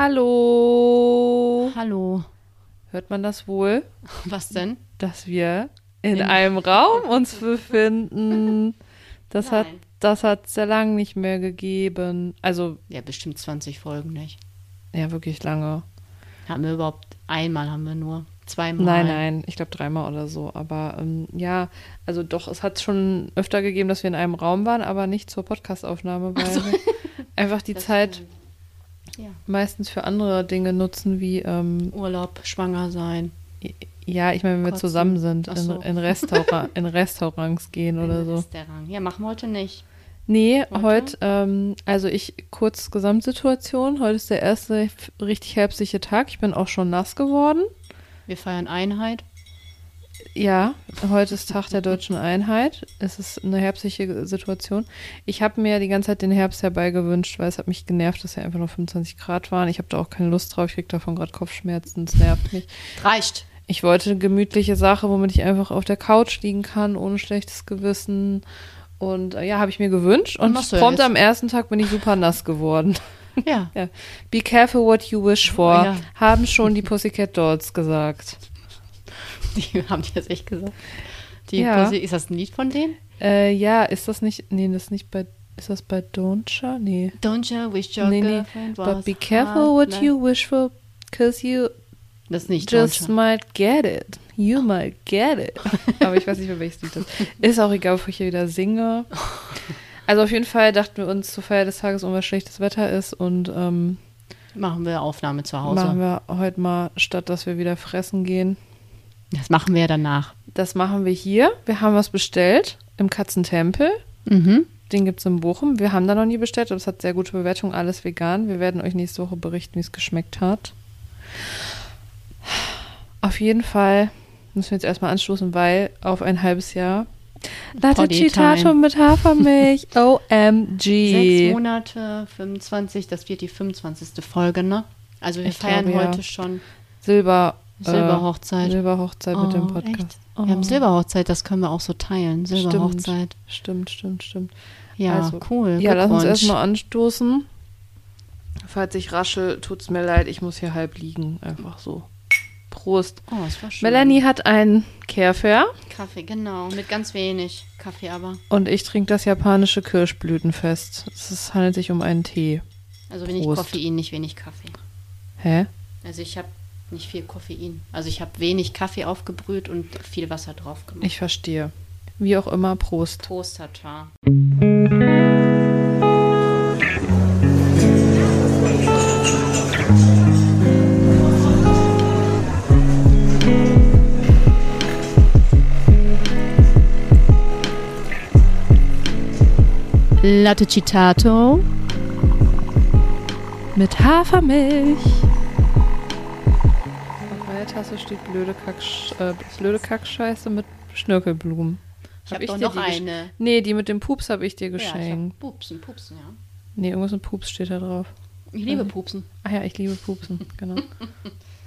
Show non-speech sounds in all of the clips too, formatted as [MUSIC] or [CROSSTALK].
Hallo. Hallo. Hört man das wohl, Was denn? dass wir in, In- einem Raum uns befinden? Das hat Nein. das hat sehr lang nicht mehr gegeben. Also Ja, bestimmt 20 Folgen nicht. ja wirklich lange. Haben wir überhaupt einmal haben wir nur. Zweimal. Nein, nein, ich glaube dreimal oder so. Aber ähm, ja, also doch, es hat schon öfter gegeben, dass wir in einem Raum waren, aber nicht zur Podcastaufnahme, weil wir einfach die Das Zeit stimmt. Ja. meistens für andere Dinge nutzen, wie ähm, Urlaub, schwanger sein. ja, ich meine, wenn wir Kotzen. zusammen sind, in, so. in, Restaura [LAUGHS] in Restaurants gehen oder so. Restaurant. Ja, machen wir heute nicht. Nee, Heute? heute, ähm, also ich, kurz Gesamtsituation, heute ist der erste richtig herbstliche Tag. Ich bin auch schon nass geworden. Wir feiern Einheit. Ja, heute ist Tag der deutschen Einheit. Es ist eine herbstliche Situation. Ich habe mir die ganze Zeit den Herbst herbeigewünscht, weil es hat mich genervt, dass ja einfach nur 25 Grad waren. Ich habe da auch keine Lust drauf. Ich kriege davon gerade Kopfschmerzen. Es nervt mich. Reicht. Ich wollte eine gemütliche Sache, womit ich einfach auf der Couch liegen kann, ohne schlechtes Gewissen. Und äh, ja, habe ich mir gewünscht. Und ja prompt am ersten Tag bin ich super nass geworden. Ja. [LAUGHS] ja. Be careful what you wish for, Ja. haben schon die Pussycat Dolls gesagt. [LAUGHS] Die haben die jetzt echt gesagt. Die Ja. Pussy, ist das ein Lied von denen? Äh, ja, ist das nicht, nee, das ist nicht bei, ist das bei Don'tcha? Nee. Don't you wish your Nee, nee. girlfriend was But be careful what hot? you wish for, cause you Das ist nicht just Don't you. might get it. You might get it. [LAUGHS] Aber ich weiß nicht mehr, welches Lied das ist. Ist auch egal, bevor ich hier wieder singe. [LAUGHS] Also auf jeden Fall dachten wir uns zur Feier des Tages, um was schlechtes Wetter ist und ähm, Machen wir Aufnahme zu Hause. machen wir heute mal, statt dass wir wieder fressen gehen, Das machen wir ja danach. das machen wir hier. Wir haben was bestellt im Katzentempel. Mhm. Den gibt es in Bochum. Wir haben da noch nie bestellt, aber es hat sehr gute Bewertungen, alles vegan. Wir werden euch nächste Woche berichten, wie es geschmeckt hat. Auf jeden Fall müssen wir jetzt erstmal anstoßen, weil auf ein halbes Jahr Latte Citato mit Hafermilch. [LAUGHS] Sechs OMG. Monate, 25, das wird die 25. Folge, ne? Also wir Ich feiern glaube, ja. heute schon Silber. Silberhochzeit. Äh, Silberhochzeit mit dem Oh, Podcast. Oh. Wir haben Silberhochzeit, das können wir auch so teilen. Silberhochzeit. Stimmt, stimmt, stimmt. Ja, Also, cool. Ja, lass uns erstmal anstoßen. Falls ich raschel, tut's mir leid, ich muss hier halb liegen. Einfach so. Prost. Oh, das war schön. Melanie hat einen Kerfer Kaffee, genau. Mit ganz wenig Kaffee aber. und ich trinke das japanische Kirschblütenfest. Es handelt sich um einen Tee. Also wenig Prost. Koffein, nicht wenig Kaffee. Hä? Also ich habe nicht viel Koffein. Also ich habe wenig Kaffee aufgebrüht und viel Wasser drauf gemacht. Ich verstehe. Wie auch immer, Prost. Prost, Tata. Latte Citato. Mit Hafermilch. Auf meiner Tasse steht blöde, Kacksch äh, blöde Kackscheiße mit Schnörkelblumen. Ich Hab habe doch dir noch die gesch- eine. Nee, die mit dem Pups habe ich dir Ja, ich geschenkt. hab Pupsen, Pupsen, ja. nee, irgendwas mit Pups steht da drauf. Ich liebe Pupsen. Ach ja, ich liebe Pupsen, [LAUGHS] genau.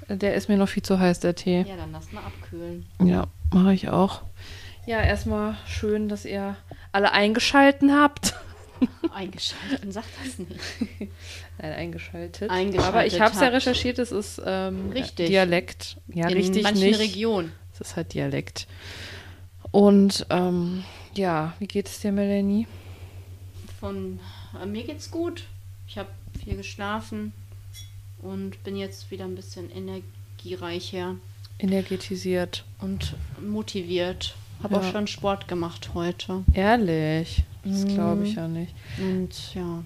Der ist mir noch viel zu heiß, der Tee. Ja, dann lass mal abkühlen. Ja, mache ich auch. Ja, erstmal schön, dass ihr alle eingeschalten habt. [LAUGHS] Eingeschaltet, sag das nicht. [LAUGHS] Nein, eingeschaltet. Eingeschaltet Aber ich habe es ja recherchiert, es ist ähm, Richtig. Dialekt. Ja, In richtig manchen nicht. Regionen. Es ist halt Dialekt. Und ähm, ja, wie geht es dir, Melanie? Von äh, mir geht's gut. Ich habe viel geschlafen und bin jetzt wieder ein bisschen energiereicher Energetisiert. und motiviert. Habe Ja. auch schon Sport gemacht heute. Ehrlich? Das Mhm. glaube ich ja nicht. Und ja,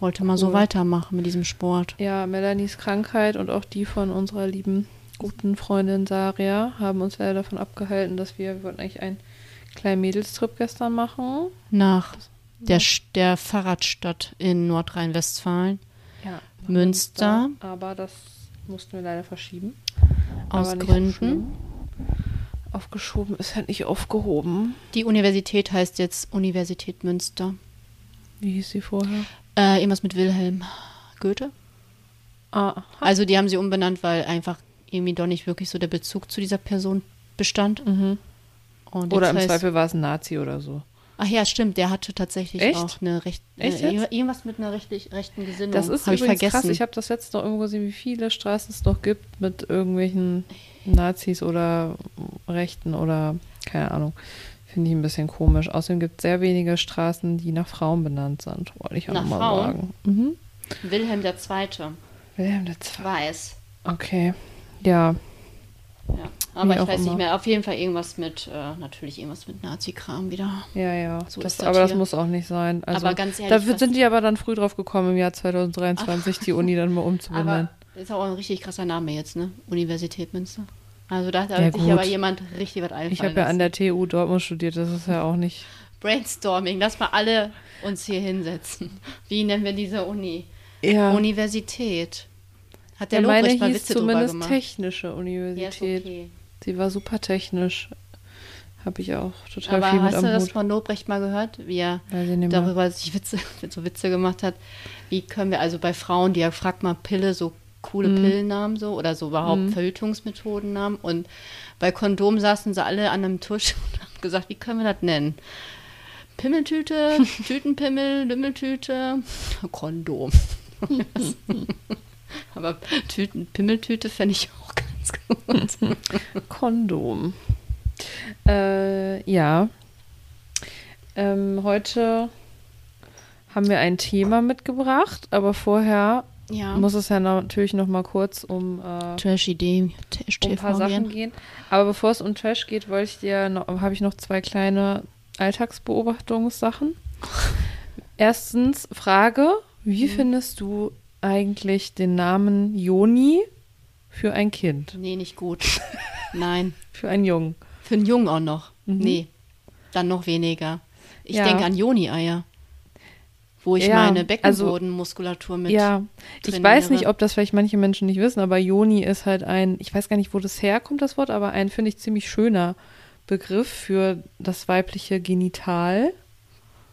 wollte mal so Cool. weitermachen mit diesem Sport. Ja, Melanies Krankheit und auch die von unserer lieben guten Freundin Saria haben uns leider davon abgehalten, dass wir, wir wollten eigentlich einen kleinen Mädelstrip gestern machen. Nach der, der Fahrradstadt in Nordrhein-Westfalen. Ja. Münster. Aber das mussten wir leider verschieben. Aus so Gründen. Aufgeschoben ist halt nicht aufgehoben. Die Universität heißt jetzt Universität Münster. Wie hieß sie vorher? Äh, irgendwas mit Wilhelm Goethe. Ah, Also die haben sie umbenannt, weil einfach irgendwie doch nicht wirklich so der Bezug zu dieser Person bestand. mhm. Oder im heißt- Zweifel war es ein Nazi oder so. Ach ja, stimmt, der hatte tatsächlich Echt? auch eine recht, Echt jetzt? irgendwas mit einer rechtlich, rechten Gesinnung. Das ist Hab ich übrigens vergessen. krass. Ich habe das letzte noch irgendwo gesehen, wie viele Straßen es noch gibt mit irgendwelchen Nazis oder Rechten oder keine Ahnung. Finde ich ein bisschen komisch. Außerdem gibt es sehr wenige Straßen, die nach Frauen benannt sind, wollte ich auch Nach mal Frauen? sagen. Mhm. Wilhelm II. Wilhelm der Zweite. weiß. Okay. Ja. Ja. Aber Wie ich weiß immer. nicht mehr. Auf jeden Fall irgendwas mit, äh, natürlich irgendwas mit Nazi-Kram wieder. Ja, ja. So das, ist das aber das hier. muss auch nicht sein. Also, Aber ganz ehrlich, da sind die aber dann früh drauf gekommen, im Jahr 2023, die Uni dann mal [LAUGHS] umzubenennen. Aber ist auch ein richtig krasser Name jetzt, ne? Universität Münster. Also da, da Ja, sich gut. aber jemand richtig was einfallen Ich habe ja an der TU Dortmund studiert, das ist ja auch nicht. Brainstorming, lass mal alle uns hier hinsetzen. Wie nennen wir diese Uni? Ja. Universität. Hat der ja, meine Lobrecht mal hieß Witze zumindest gemacht? technische Ja, Universität. okay. Sie war super technisch. Habe ich auch total Aber viel mit hast du das Hut. von Lobrecht mal gehört, wie er darüber sich Witze, [LAUGHS] so Witze gemacht hat? Wie können wir also bei Frauen, die ja fragt mal Pille, so coole Mhm. Pillennamen so oder so überhaupt Mhm. Verhütungsmethodennamen und bei Kondom saßen sie alle an einem Tisch [LAUGHS] und haben gesagt, wie können wir das nennen? Pimmeltüte, [LAUGHS] Tütenpimmel, Lümmeltüte, Kondom. [LAUGHS] Aber Tüten, Pimmeltüte fände ich auch ganz gut. Kondom. Äh, ja. Ähm, heute haben wir ein Thema mitgebracht, aber vorher Ja. muss es ja natürlich noch mal kurz um, äh, Trash-Idee, um ein paar Sachen gehen. Aber bevor es um Trash geht, wollte ich dir noch, habe ich noch zwei kleine Alltagsbeobachtungssachen. [LAUGHS] Erstens Frage: Wie Mhm. findest du eigentlich den Namen Joni für ein Kind, Nee, nicht gut. [LAUGHS] Nein. für einen Jungen? Für einen Jungen auch noch. Mhm. Nee. Dann noch weniger. Ich Ja. denke an Joni-Eier. Wo ich Ja, meine also- Beckenbodenmuskulatur mit. ja, ich weiß nicht, ob das vielleicht manche Menschen nicht wissen, aber Joni ist halt ein, ich weiß gar nicht, wo das herkommt, das Wort, aber ein, finde ich, ziemlich schöner Begriff für das weibliche Genital.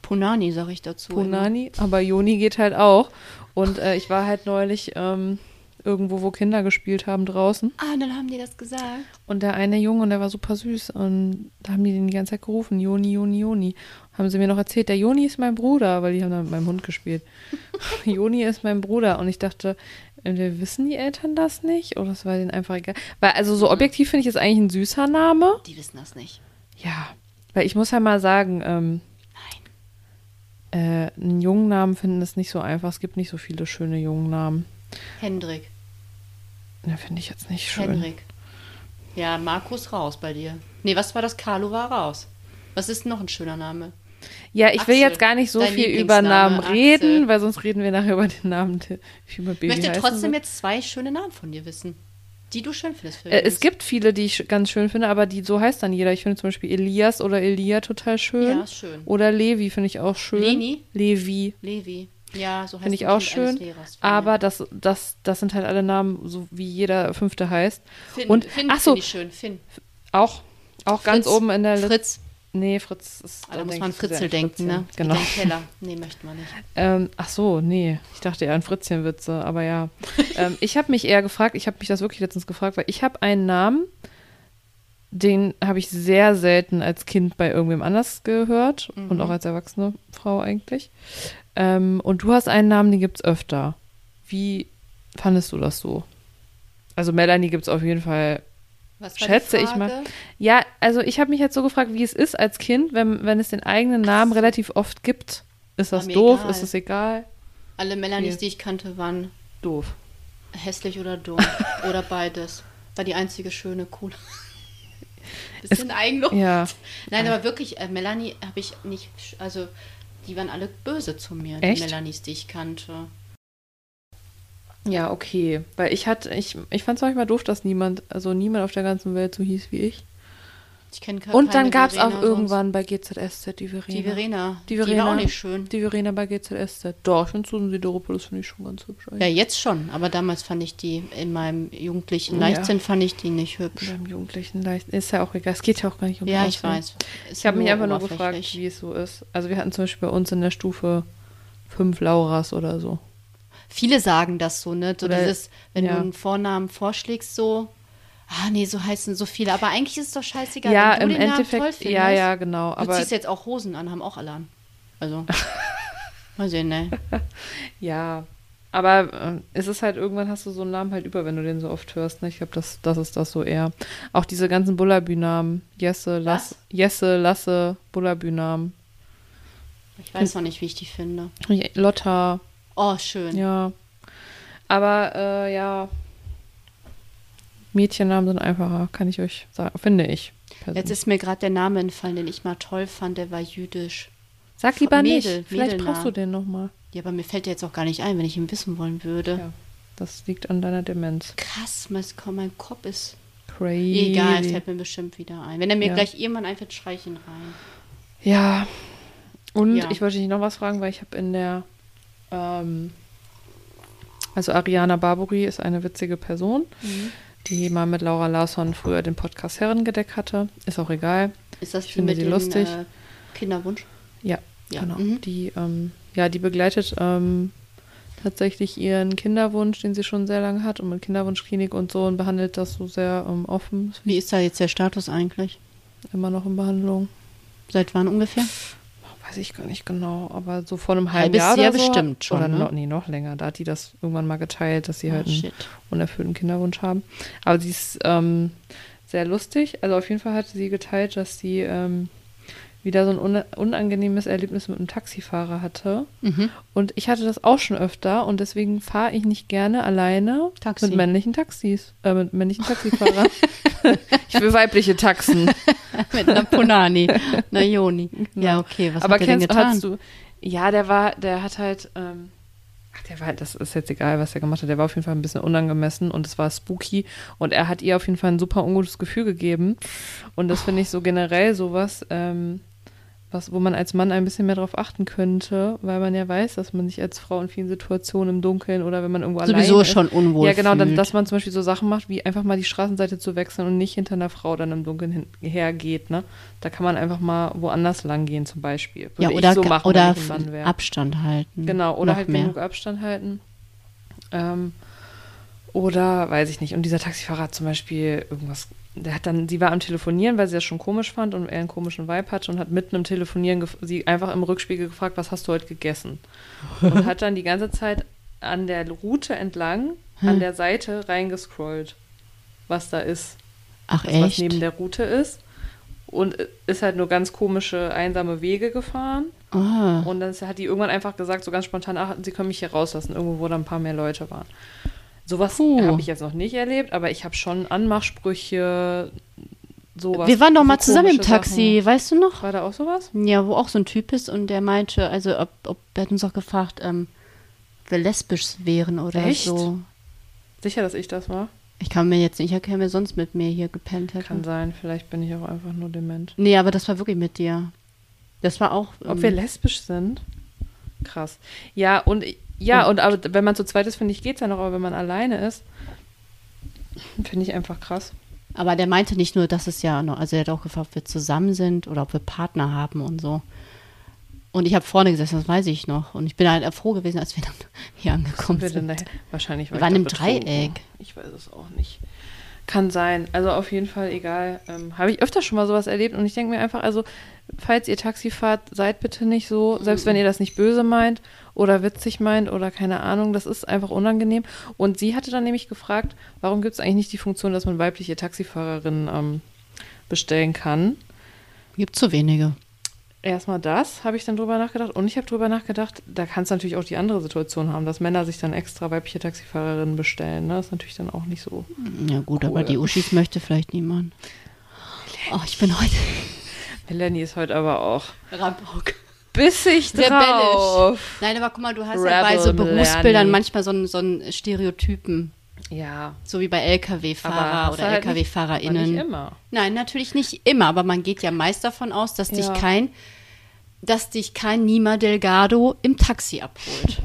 Punani, sage ich dazu. Punani, aber Joni geht halt auch. Und äh, ich war halt neulich ähm, irgendwo, wo Kinder gespielt haben draußen. Ah, und dann haben die das gesagt. Und der eine Junge, und der war super süß. Und da haben die den die ganze Zeit gerufen, Joni, Joni, Joni. Haben sie mir noch erzählt, der Joni ist mein Bruder, weil die haben dann mit meinem Hund gespielt. [LAUGHS] Joni ist mein Bruder. Und ich dachte, äh, wissen die Eltern das nicht? Oder es war denen einfach egal? Weil, also so objektiv finde ich es eigentlich ein süßer Name. Die wissen das nicht. Ja, weil ich muss ja mal sagen, ähm, äh, einen jungen Namen finden ist nicht so einfach. Es gibt nicht so viele schöne jungen Namen. Hendrik. Ja, finde ich jetzt nicht schön. Henrik. Ja, Markus raus bei dir. Nee, was war das? Carlo war raus. Was ist noch ein schöner Name? Ja, ich will Axel, jetzt gar nicht so viel über Namen Axel. reden, weil sonst reden wir nachher über den Namen, Ich möchte trotzdem jetzt zwei schöne Namen von dir wissen, die du schön findest. Äh, es gibt viele, die ich ganz schön finde, aber die so heißt dann jeder. Ich finde zum Beispiel Elias oder Elia total schön. Ja, schön. Oder Levi finde ich auch schön. Leni? Levi. Levi. Ja, so heißt Finde ich auch schön. Lehrers Aber das, das, das sind halt alle Namen, so wie jeder fünfte heißt. Finn, und- Finn ach so. finde ich schön. Finn. Auch, auch ganz Fritz. oben in der Liste. Fritz. Nee, Fritz ist. Ah, da muss man Fritzel denken, ne? Genau. Keller. Nee, möchte man nicht. Ähm, ach so, nee. Ich dachte eher an Fritzchenwitze, aber ja. [LAUGHS] ähm, ich habe mich eher gefragt, ich habe mich das wirklich letztens gefragt, weil ich habe einen Namen, den habe ich sehr selten als Kind bei irgendwem anders gehört Mhm. und auch als erwachsene Frau eigentlich. Ähm, und du hast einen Namen, den gibt es öfter. Wie fandest du das so? Also Melanie gibt es auf jeden Fall Was Schätze ich mal. Ja, also ich habe mich jetzt so gefragt, wie es ist als Kind, wenn, wenn es den eigenen Namen relativ oft gibt. Ist das doof? egal. Ist es egal? Alle Melanies, Okay. die ich kannte, waren Doof. hässlich oder dumm. [LAUGHS] oder beides. War die einzige schöne, coole. [LAUGHS] Es- Bisschen Eigenlob. Ja. Nein, aber wirklich, äh, Melanie habe ich nicht, also die waren alle böse zu mir, Echt? die Melanies, die ich kannte. Ja, okay. Weil ich hatte, ich, ich fand es manchmal doof, dass niemand, also niemand auf der ganzen Welt so hieß wie ich. Ich kenne Und dann gab es auch irgendwann bei GZSZ die Verena. die Verena. Die Die war Verena. auch nicht schön. Die Verena bei GZSZ. Doch, ich finde Susan Sideropoulos finde ich schon ganz hübsch. Ja, eigentlich. jetzt schon, aber damals fand ich die, in meinem jugendlichen Ja. Leichtsinn fand ich die nicht hübsch. Beim Jugendlichen leicht. Ist ja auch egal. Es geht ja auch gar nicht um Ja, ich Aussehen. weiß. Ist Ich habe mich einfach nur gefragt, wie es so ist. Also wir hatten zum Beispiel bei uns in der Stufe fünf Lauras oder so. Viele sagen das so, ne? So Oder- dieses, wenn ja. du einen Vornamen vorschlägst, so, Ah, nee, so heißen so viele. Aber eigentlich ist es doch scheißegal. ja, wenn du im den Namen toll Endeffekt, findest, ja, ja, genau. Du Aber ziehst jetzt auch Hosen an, haben auch alle an. Also, [LAUGHS] mal sehen, ne? [LAUGHS] ja, aber äh, es ist halt, irgendwann hast du so einen Namen halt über, wenn du den so oft hörst. Ne? Ich glaube, das, das ist das so eher. Auch diese ganzen Bullabü-Namen. Jesse, Lass, Was? Jesse, Lasse, Bullabü-Namen. Ich weiß noch nicht, wie ich die finde. Lotta, Oh, schön. ja. Aber, äh, ja. Mädchennamen sind einfacher, kann ich euch sagen, finde ich. persönlich. Jetzt ist mir gerade der Name entfallen, den ich mal toll fand, der war jüdisch. Sag lieber Mädel, nicht. Vielleicht Mädelnamen. brauchst du den nochmal. Ja, aber mir fällt der jetzt auch gar nicht ein, wenn ich ihn wissen wollen würde. Ja. Das liegt an deiner Demenz. Krass, mein, Kopf ist. Crazy. Egal, es fällt mir bestimmt wieder ein. Wenn er mir Ja. gleich irgendwann einfällt, schrei ich ihn rein. Ja. Und Ja. ich wollte dich noch was fragen, weil ich habe in der, ähm, also Ariana Barbori ist eine witzige Person, Mhm. Die mal mit Laura Larsson früher den Podcast Herrengedeck hatte. Ist auch egal. Ist das Ich finde mit sie dem lustig. Äh, Kinderwunsch? Ja, Ja. genau. Mhm. Die, ähm, ja, die begleitet ähm, tatsächlich ihren Kinderwunsch, den sie schon sehr lange hat und mit Kinderwunschklinik und so und behandelt das so sehr ähm, offen. Wie ist da jetzt der Status eigentlich? immer noch in Behandlung. Seit wann ungefähr? Weiß ich gar nicht genau, aber so vor einem halben Halbes Jahr Jahr oder so. bestimmt schon, Oder ne? noch, nee, noch länger. Da hat die das irgendwann mal geteilt, dass sie halt Oh, einen shit. unerfüllten Kinderwunsch haben. Aber sie ist ähm, sehr lustig. Also auf jeden Fall hat sie geteilt, dass sie ähm, wieder so ein una- unangenehmes Erlebnis mit einem Taxifahrer hatte. Mhm. Und ich hatte das auch schon öfter und deswegen fahre ich nicht gerne alleine Taxi. mit männlichen Taxis, äh, mit männlichen Taxifahrern. [LAUGHS] ich will weibliche Taxen. [LAUGHS] mit einer Punani, einer Joni. Ja, okay, was Aber hat er denn kennst getan? du? Ja, der war, der hat halt, ähm, ach, der war, das ist jetzt egal, was er gemacht hat. Der war auf jeden Fall ein bisschen unangemessen und es war spooky und er hat ihr auf jeden Fall ein super ungutes Gefühl gegeben. Und das finde ich so generell sowas, ähm, was, wo man als Mann ein bisschen mehr drauf achten könnte, weil man ja weiß, dass man sich als Frau in vielen Situationen im Dunkeln oder wenn man irgendwo Sowieso allein ist, schon unwohl ja, genau, dann, dass man zum Beispiel so Sachen macht, wie einfach mal die Straßenseite zu wechseln und nicht hinter einer Frau dann im Dunkeln hinhergeht, ne? Da kann man einfach mal woanders lang gehen, zum Beispiel. Würde ja, ich oder, so machen, oder wenn ich ein Mann wäre. Abstand halten. Genau, oder halt mehr. genug Abstand halten. Ähm, oder weiß ich nicht. Und dieser Taxifahrer hat zum Beispiel irgendwas. Der hat dann, sie war am Telefonieren, weil sie das schon komisch fand und er einen komischen Vibe hatte und hat mitten im Telefonieren sie einfach im Rückspiegel gefragt, was hast du heute gegessen? Und hat dann die ganze Zeit an der Route entlang, an Hm. der Seite reingescrollt, was da ist, Ach, was, was echt? neben der Route ist. Und ist halt nur ganz komische, einsame Wege gefahren. Ah. Und dann hat die irgendwann einfach gesagt, so ganz spontan, ach, sie können mich hier rauslassen, irgendwo, wo da ein paar mehr Leute waren. Sowas habe ich jetzt noch nicht erlebt, aber ich habe schon Anmachsprüche, sowas. Wir waren doch mal so zusammen im Taxi, weißt du noch? Sachen. War da auch sowas? Ja, wo auch so ein Typ ist und der meinte, also ob, ob er hat uns auch gefragt, ähm, wir lesbisch wären oder Echt? so. Sicher, dass ich das war? Ich kann mir jetzt nicht erkennen, wer sonst mit mir hier gepennt hätte. Kann sein, vielleicht bin ich auch einfach nur dement. Nee, aber das war wirklich mit dir. Das war auch. Ob ähm, wir lesbisch sind? Krass. Ja, und ja, Und- aber wenn man zu zweit ist, finde ich, geht's ja noch, aber wenn man alleine ist, finde ich einfach krass. Aber der meinte nicht nur, dass es ja noch, also er hat auch gefragt, ob wir zusammen sind oder ob wir Partner haben und so. Und ich habe vorne gesessen, das weiß ich noch. Und ich bin halt froh gewesen, als wir dann [LAUGHS] hier angekommen wir sind. Wahrscheinlich Wir war waren ich im. Dreieck. Ich weiß es auch nicht. Kann sein. Also auf jeden Fall egal. Ähm, Habe ich öfter schon mal sowas erlebt und ich denke mir einfach, also falls ihr Taxi fahrt, seid bitte nicht so, selbst wenn ihr das nicht böse meint oder witzig meint oder keine Ahnung, das ist einfach unangenehm. Und sie hatte dann nämlich gefragt, warum gibt es eigentlich nicht die Funktion, dass man weibliche Taxifahrerinnen ähm, bestellen kann. Gibt zu wenige. Erstmal das, habe ich dann drüber nachgedacht. Und ich habe drüber nachgedacht, da kann es natürlich auch die andere Situation haben, dass Männer sich dann extra weibliche Taxifahrerinnen bestellen. Ne? Das ist natürlich dann auch nicht so. Ja gut, Cool. aber die Uschis möchte vielleicht niemand. Oh, ich bin heute [LAUGHS] Melanie ist heute aber auch Rabauke. Bissig drauf. Nein, aber guck mal, du hast ja bei Rebel so Berufsbildern manchmal so einen, so einen Stereotypen. Ja, So wie bei LKW-Fahrer oder halt LKW-FahrerInnen. nicht immer. Nein, natürlich nicht immer, aber man geht ja meist davon aus, dass dich Ja. kein, dass dich kein Nima Delgado im Taxi abholt.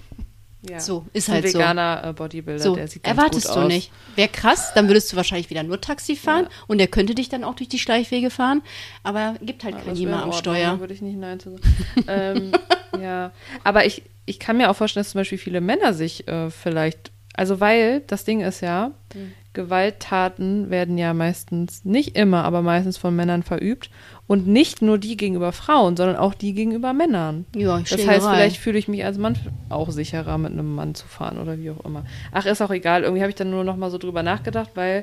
Ja. So, ist Ein halt so. veganer äh, Bodybuilder, So, der sieht ganz erwartest gut du aus. nicht. Wäre krass, dann würdest du wahrscheinlich wieder nur Taxi fahren Ja. und der könnte dich dann auch durch die Schleichwege fahren, aber gibt halt Ja, kein in am Steuer. Würde ich nicht Nein zu sagen. ähm, [LAUGHS] ja, aber ich, ich kann mir auch vorstellen, dass zum Beispiel viele Männer sich äh, vielleicht Also weil das Ding ist ja, Mhm. Gewalttaten werden ja meistens, nicht immer, aber meistens von Männern verübt. Und nicht nur die gegenüber Frauen, sondern auch die gegenüber Männern. Ja, Das heißt, vielleicht fühle ich mich als Mann auch sicherer, mit einem Mann zu fahren oder wie auch immer. Ach, ist auch egal. Irgendwie habe ich dann nur noch mal so drüber nachgedacht, weil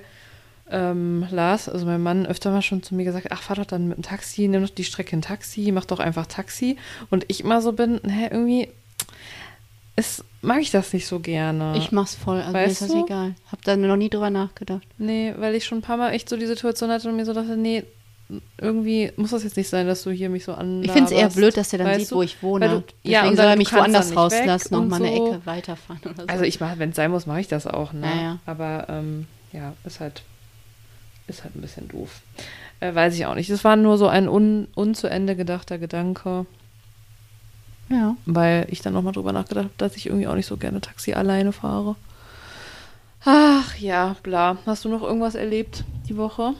ähm, Lars, also mein Mann, öfter mal schon zu mir gesagt, ach, fahr doch dann mit dem Taxi, nimm doch die Strecke in Taxi, mach doch einfach Taxi. Und ich immer so bin, hä, irgendwie ist, mag ich das nicht so gerne. Ich mach's voll, also mir Weißt ist das du? egal. Hab da noch nie drüber nachgedacht. Nee, weil ich schon ein paar Mal echt so die Situation hatte und mir so dachte, nee, irgendwie muss das jetzt nicht sein, dass du hier mich so an. Ich finde es eher blöd, dass er dann sieht, wo ich wohne. Du- Deswegen ja, und soll er du mich woanders rauslassen, noch und mal eine so. Ecke weiterfahren oder so. Also ich mache, wenn es sein muss, mache ich das auch, ne? Ja, ja. Aber ähm, ja, ist halt, ist halt ein bisschen doof. Äh, weiß ich auch nicht. Das war nur so ein un, unzu Ende gedachter Gedanke, ja. weil ich dann nochmal drüber nachgedacht habe, dass ich irgendwie auch nicht so gerne Taxi alleine fahre. Ach ja, bla. Hast du noch irgendwas erlebt die Woche?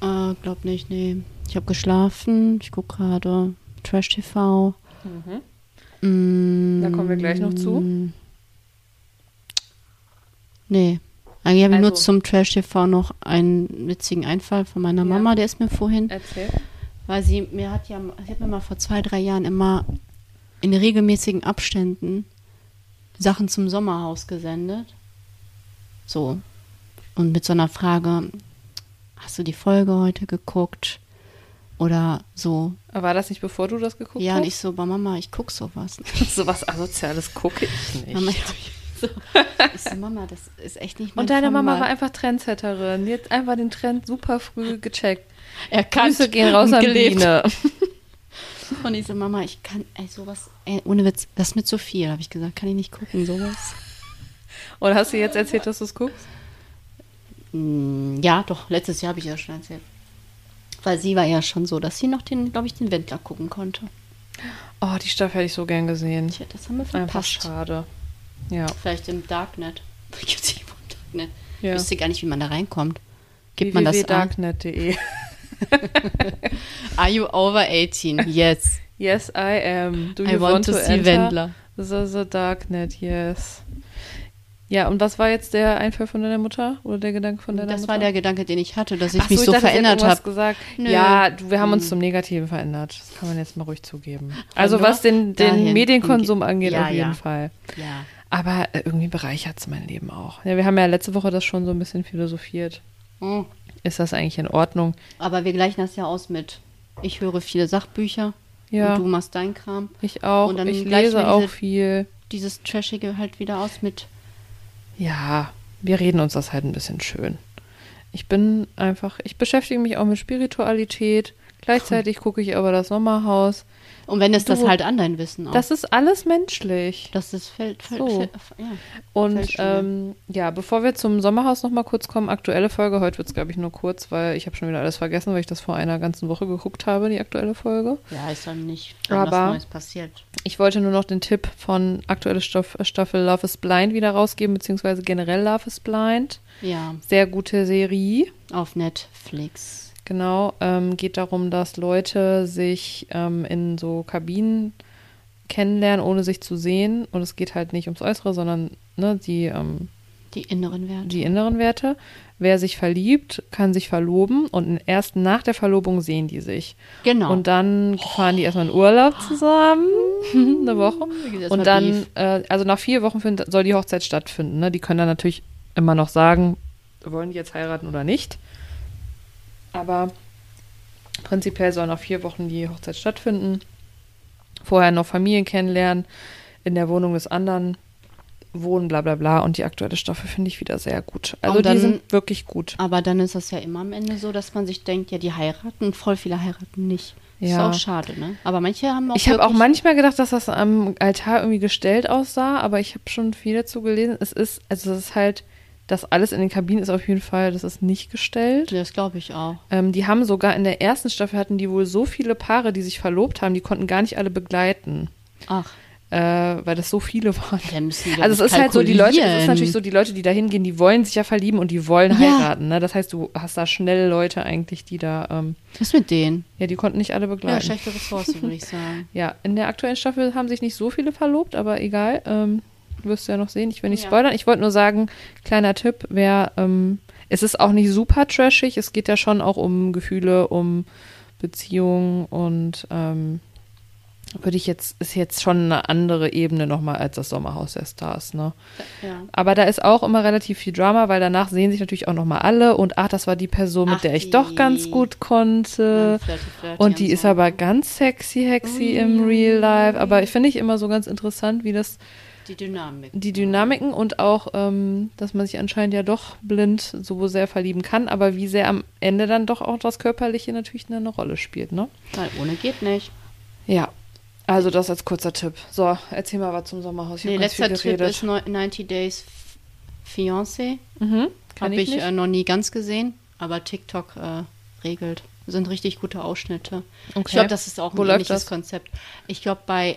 Äh, glaub nicht, nee. Ich habe geschlafen, ich gucke gerade Trash TV. Mm, Da kommen wir gleich noch zu. Nee. Eigentlich habe ich nur Also- zum Trash TV noch einen witzigen Einfall von meiner Ja. Mama, der ist mir vorhin, Erzähl. weil sie mir hat ja, sie hat mir mal vor zwei, drei Jahren immer in regelmäßigen Abständen Sachen zum Sommerhaus gesendet. So. Und mit so einer Frage, hast du die Folge heute geguckt? Oder so. Aber war das nicht bevor du das geguckt ja, und hast? ich so, aber Mama, ich guck sowas. [LAUGHS] so was Asoziales gucke ich nicht. Mama, ich, [LAUGHS] so, ich so, Mama, das ist echt nicht mein Und deine Mama Format. war einfach Trendsetterin. Hat einfach den Trend super früh gecheckt. erkannt Grüße gehen raus und an gelebt. Biene. [LAUGHS] Und ich so, Mama, ich kann, ey, sowas, ey, ohne Witz, das ist mit so viel, habe ich gesagt, kann ich nicht gucken, sowas. Und hast du jetzt erzählt, dass du es guckst? Mm, ja, doch, letztes Jahr habe ich ja schon erzählt. Weil sie war ja schon so, dass sie noch den, glaube ich, den Wendler gucken konnte. Oh, die Staffel hätte ich so gern gesehen. Tja, das haben wir Einfach verpasst. schade. Ja. Vielleicht im Darknet. [LAUGHS] Irgendwo im Darknet? Ich ja. wüsste gar nicht, wie man da reinkommt. Gibt man das an? www.darknet.de. [LAUGHS] [LAUGHS] Are you over 18? Yes. Yes, I am. Do I you want to see enter Wendler. The, the Darknet, yes. Ja, und was war jetzt der Einfall von deiner Mutter? Oder der Gedanke von deiner Das Mutter? war der Gedanke, den ich hatte, dass ich Ach mich ich so dachte, verändert habe. gesagt. Nö. Ja, wir haben uns Hm. zum Negativen verändert. Das kann man jetzt mal ruhig zugeben. Also nur was den, den Medienkonsum angeht, Ja, auf jeden ja. Fall. Ja. Aber äh, irgendwie bereichert es mein Leben auch. Ja, wir haben ja letzte Woche das schon so ein bisschen philosophiert. Oh. Ist das eigentlich in Ordnung? Aber wir gleichen das ja aus mit, ich höre viele Sachbücher Ja, und du machst deinen Kram. ich auch. und dann Ich lese auch diese- viel. Dieses Trashige halt wieder aus mit, Ja, wir reden uns das halt ein bisschen schön. Ich bin einfach, ich beschäftige mich auch mit Spiritualität. Gleichzeitig gucke ich aber das Sommerhaus. Und wenn es das Du- halt an dein Wissen auch. Das ist alles menschlich. das ist fällt, fällt, So. fällt ja. Und ähm, ja, bevor wir zum Sommerhaus noch mal kurz kommen, aktuelle Folge, heute wird es, glaube ich, nur kurz, weil ich habe schon wieder alles vergessen, weil ich das vor einer ganzen Woche geguckt habe, die aktuelle Folge. ja, ist dann nicht Aber- was Neues passiert. Ich wollte nur noch den Tipp von aktuelle Stoff, Staffel Love is Blind wieder rausgeben, beziehungsweise generell Love is Blind. Ja, Sehr gute Serie. auf Netflix. Genau, ähm, geht darum, dass Leute sich ähm, in so Kabinen kennenlernen, ohne sich zu sehen. Und es geht halt nicht ums Äußere, sondern ne, die, ähm, Die inneren Werte. die inneren Werte. Wer sich verliebt, kann sich verloben und erst nach der Verlobung sehen die sich. genau. Und dann fahren die erstmal in Urlaub zusammen, [LAUGHS] eine Woche. Und dann, äh, also nach vier Wochen find, soll die Hochzeit stattfinden. Ne? Die können dann natürlich immer noch sagen, wollen die jetzt heiraten oder nicht. Aber prinzipiell soll nach vier Wochen die Hochzeit stattfinden. Vorher noch Familien kennenlernen, in der Wohnung des anderen wohnen, bla bla bla. Und die aktuelle Staffel finde ich wieder sehr gut. Also dann- die sind wirklich gut. Aber dann ist das ja immer am Ende so, dass man sich denkt, ja, die heiraten voll viele heiraten nicht. Ja. Ist auch schade, ne? Aber manche haben auch Ich habe auch manchmal gedacht, dass das am Altar irgendwie gestellt aussah, aber ich habe schon viel dazu gelesen. Es ist, also es ist halt, das alles in den Kabinen ist auf jeden Fall, das ist nicht gestellt. Das glaube ich auch. Ähm, die haben sogar in der ersten Staffel hatten die wohl so viele Paare, die sich verlobt haben, die konnten gar nicht alle begleiten, Ach, äh, weil das so viele waren. die Also es ist halt so, die Leute, es ist natürlich so, die Leute, die da hingehen, die wollen sich ja verlieben und die wollen Ja. heiraten. Ne? Das heißt, du hast da schnell Leute eigentlich, die da, ähm, Was mit denen? ja, die konnten nicht alle Ja, begleiten. schlechte Ressourcen, würde ich [LAUGHS] sagen. Ja, in der aktuellen Staffel haben sich nicht so viele verlobt, aber egal. Ähm, wirst du ja noch sehen. Ich will nicht Ja. spoilern. Ich wollte nur sagen, kleiner Tipp, wer, ähm, es ist auch nicht super trashig. Es geht ja schon auch um Gefühle, um Beziehungen und ähm, würde ich jetzt, ist jetzt schon eine andere Ebene nochmal als das Sommerhaus der Stars, ne? Ja. Aber da ist auch immer relativ viel Drama, weil danach sehen sich natürlich auch nochmal alle und ach, das war die Person, mit Ach, der ich doch ganz gut konnte. Ja, flirty, flirty Und die ist so. aber ganz sexy, hexy im Real Life. Aber ich finde ich immer so ganz interessant, wie das, die Dynamik. die Dynamiken und auch, ähm, dass man sich anscheinend ja doch blind so sehr verlieben kann, aber wie sehr am Ende dann doch auch das Körperliche natürlich eine Rolle spielt, ne? Weil ohne geht nicht. Ja. Also das als kurzer Tipp. So, erzähl mal was zum Sommerhaus. Ich Nee, letzter Tipp ist neu- 90 Days Fiancé. mhm. Habe ich, ich, äh, noch nie ganz gesehen, aber TikTok äh, regelt. Sind richtig gute Ausschnitte. Okay. Ich glaube, das ist auch ein Wo ähnliches? Konzept. Ich glaube, bei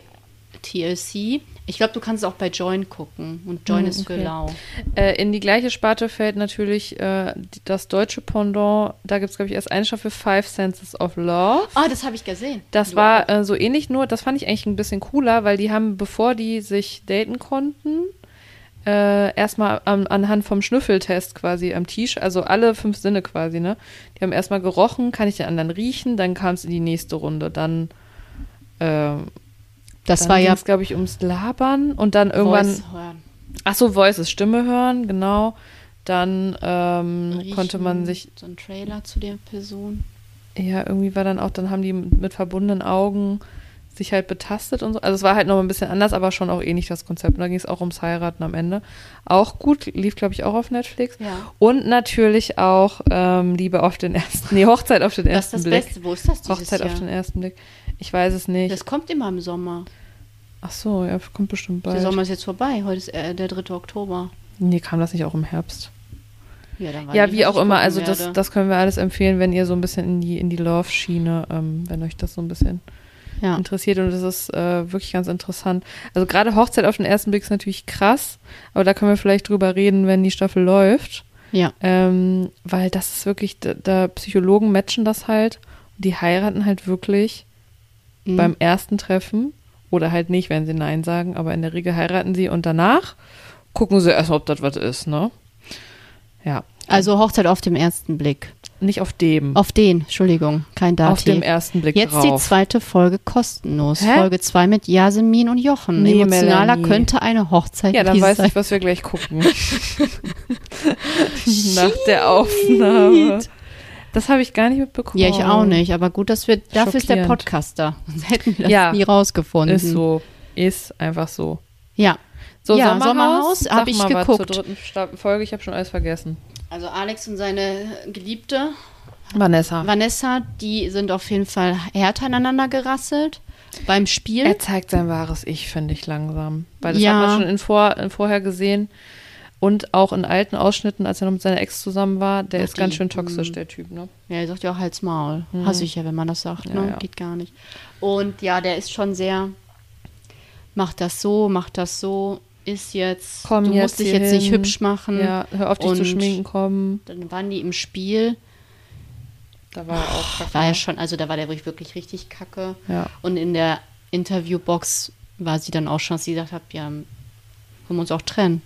TLC, ich glaube, du kannst es auch bei Join gucken. Und Join Hm, ist okay. lau. Äh, in die gleiche Sparte fällt natürlich äh, das deutsche Pendant. Da gibt es, glaube ich, erst eine Staffel Five Senses of Love. Ah, das habe ich gesehen. Das Du war äh, so ähnlich, nur das fand ich eigentlich ein bisschen cooler, weil die haben, bevor die sich daten konnten, äh, erstmal an, anhand vom Schnüffeltest quasi am Tisch, also alle fünf Sinne quasi, ne? Die haben erstmal gerochen, kann ich den anderen riechen, dann kam es in die nächste Runde, dann, ähm, das dann war ja glaube ich, ums Labern und dann irgendwann, Voice hören. ach so, Voices, Stimme hören, genau. Dann ähm, Riechen, konnte man sich So ein Trailer zu der Person. Ja, irgendwie war dann auch, dann haben die mit verbundenen Augen sich halt betastet und so. Also es war halt noch ein bisschen anders, aber schon auch ähnlich das Konzept. Und da ging es auch ums Heiraten am Ende. Auch gut, lief, glaube ich, auch auf Netflix. Ja. Und natürlich auch ähm, Liebe auf den ersten, nee, Hochzeit auf den Das ist ersten das Blick. Beste. Wo ist das dieses Hochzeit Jahr? auf den ersten Blick. Ich weiß es nicht. Das kommt immer im Sommer. Ach so, ja, kommt bestimmt Der bald. Sommer ist jetzt vorbei. Heute ist äh, der 3. Oktober. Nee, kam das nicht auch im Herbst? Ja, dann weiß Ja, wie auch immer. Also das, das können wir alles empfehlen, wenn ihr so ein bisschen in die, in die Love-Schiene, ähm, wenn euch das so ein bisschen ja. interessiert und das ist äh, wirklich ganz interessant. Also gerade Hochzeit auf den ersten Blick ist natürlich krass, aber da können wir vielleicht drüber reden, wenn die Staffel läuft, ja. ähm, weil das ist wirklich, da, da Psychologen matchen das halt, die heiraten halt wirklich Mhm. beim ersten Treffen oder halt nicht, wenn sie Nein sagen, aber in der Regel heiraten sie und danach gucken sie erstmal, ob das was ist, ne? Ja, Also Hochzeit auf dem ersten Blick. nicht auf dem, Auf den, Entschuldigung, kein Dativ. auf dem ersten Blick Jetzt drauf. die zweite Folge kostenlos. Hä? Folge 2 mit Yasemin und Jochen. Nee, Emotionaler Melanie. könnte eine Hochzeit Ja, dann weiß sein. ich, was wir gleich gucken. [LAUGHS] Nach der Aufnahme. Das habe ich gar nicht mitbekommen. Ja, ich auch nicht, aber gut, dass wir, dafür ist der. Podcaster. [LAUGHS] Sonst hätten wir das Ja. nie rausgefunden. Ist so. Ist einfach so. Ja. So, Ja, Sommerhaus, Sommerhaus Sag hab ich mal was geguckt. zur dritten Folge. Ich habe schon alles vergessen. Also Alex und seine Geliebte Vanessa. Vanessa, die sind auf jeden Fall härter aneinander gerasselt beim Spiel. Er zeigt sein wahres Ich, finde ich langsam. Weil das Ja. hat man schon in vor, in vorher gesehen. Und auch in alten Ausschnitten, als er noch mit seiner Ex zusammen war. Der Ach, ist ganz die, schön toxisch, der Typ, ne? Ja, er sagt ja auch Hals Maul. Hasse ich ja, wenn man das sagt. Ja, Ne? ja. Geht gar nicht. Und ja, der ist schon sehr, macht das so, macht das so, ist jetzt, Komm du jetzt musst dich jetzt nicht hin. hübsch machen. Ja, hör auf dich zu Und- schminken, komm. Dann waren die im Spiel. Da war er auch kacke. War ja schon, also da war der wirklich, wirklich richtig kacke. Ja. Und in der Interviewbox war sie dann auch schon, dass sie gesagt hat, ja, wollen wir uns auch trennen.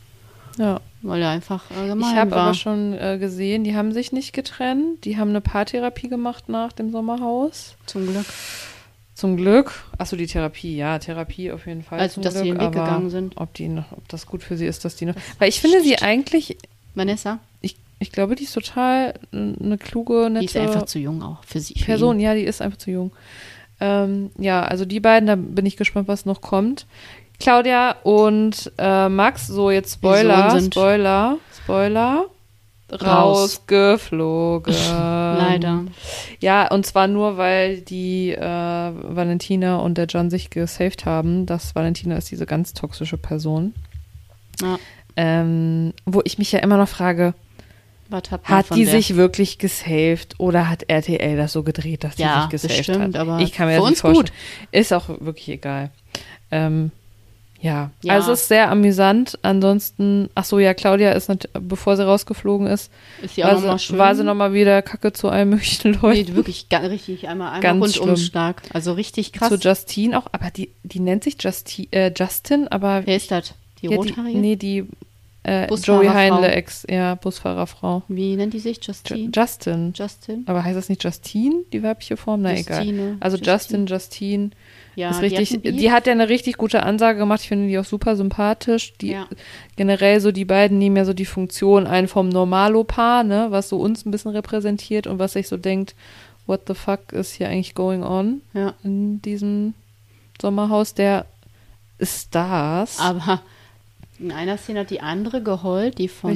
Ja. Weil er einfach äh, gemein Ich habe aber schon äh, gesehen, die haben sich nicht getrennt. Die haben eine Paartherapie gemacht nach dem Sommerhaus. Zum Glück. Zum Glück. Achso, die Therapie, ja, Therapie auf jeden Fall. Also, dass sie Glück, den Weg aber gegangen sind. Ob, die noch, ob das gut für sie ist, dass die noch. Weil ich finde sie eigentlich, Vanessa, ich, ich glaube, die ist total eine kluge, nette die ist einfach zu jung auch für sie. Für Person. ihn. Ja, die ist einfach zu jung. Ähm, ja, also die beiden, da bin ich gespannt, was noch kommt. Claudia und äh, Max, so jetzt Spoiler, Spoiler, Spoiler, Raus. rausgeflogen. [LAUGHS] Leider. Ja, und zwar nur, weil die äh, Valentina und der John sich gesaved haben. Das Valentina ist diese ganz toxische Person. Ja, Ähm, wo ich mich ja immer noch frage, hat die der? sich wirklich gesaved oder hat RTL das so gedreht, dass die Ja, sich gesaved bestimmt, hat? aber ich kann mir für das nicht vorstellen. Ist auch wirklich egal. Ähm, ja. Ja. also es ist sehr amüsant. Ansonsten, ach so, ja, Claudia ist, bevor sie rausgeflogen ist, Ist sie auch war, sie, schön? war sie nochmal wieder Kacke zu allen möglichen Leuten. Nee, wirklich ga- richtig einmal, einmal Ganz schlimm. Rundumschlag. Also richtig krass. Zu Justine auch, aber die, die nennt sich Justi äh, Justin, aber Wer ist das? Die Ja, rothaarige? Die, nee, die äh, Joey. Heinle, Ex, ja, Busfahrerfrau. Wie nennt die sich? Ju- Justine? Justin. Justin? Aber heißt das nicht Justine, die weibliche Form? Na egal. Justine, Also Justine. Justin, Justine. Ja, ist die richtig, Beef. die, hat ja eine richtig gute Ansage gemacht. Ich finde die auch super sympathisch. Die Ja. generell so die beiden nehmen ja so die Funktion ein vom Normalo-Paar, ne, was so uns ein bisschen repräsentiert und was sich so denkt, what the fuck is hier eigentlich going on Ja. in diesem Sommerhaus der Stars? Aber in einer Szene hat die andere geheult, die von?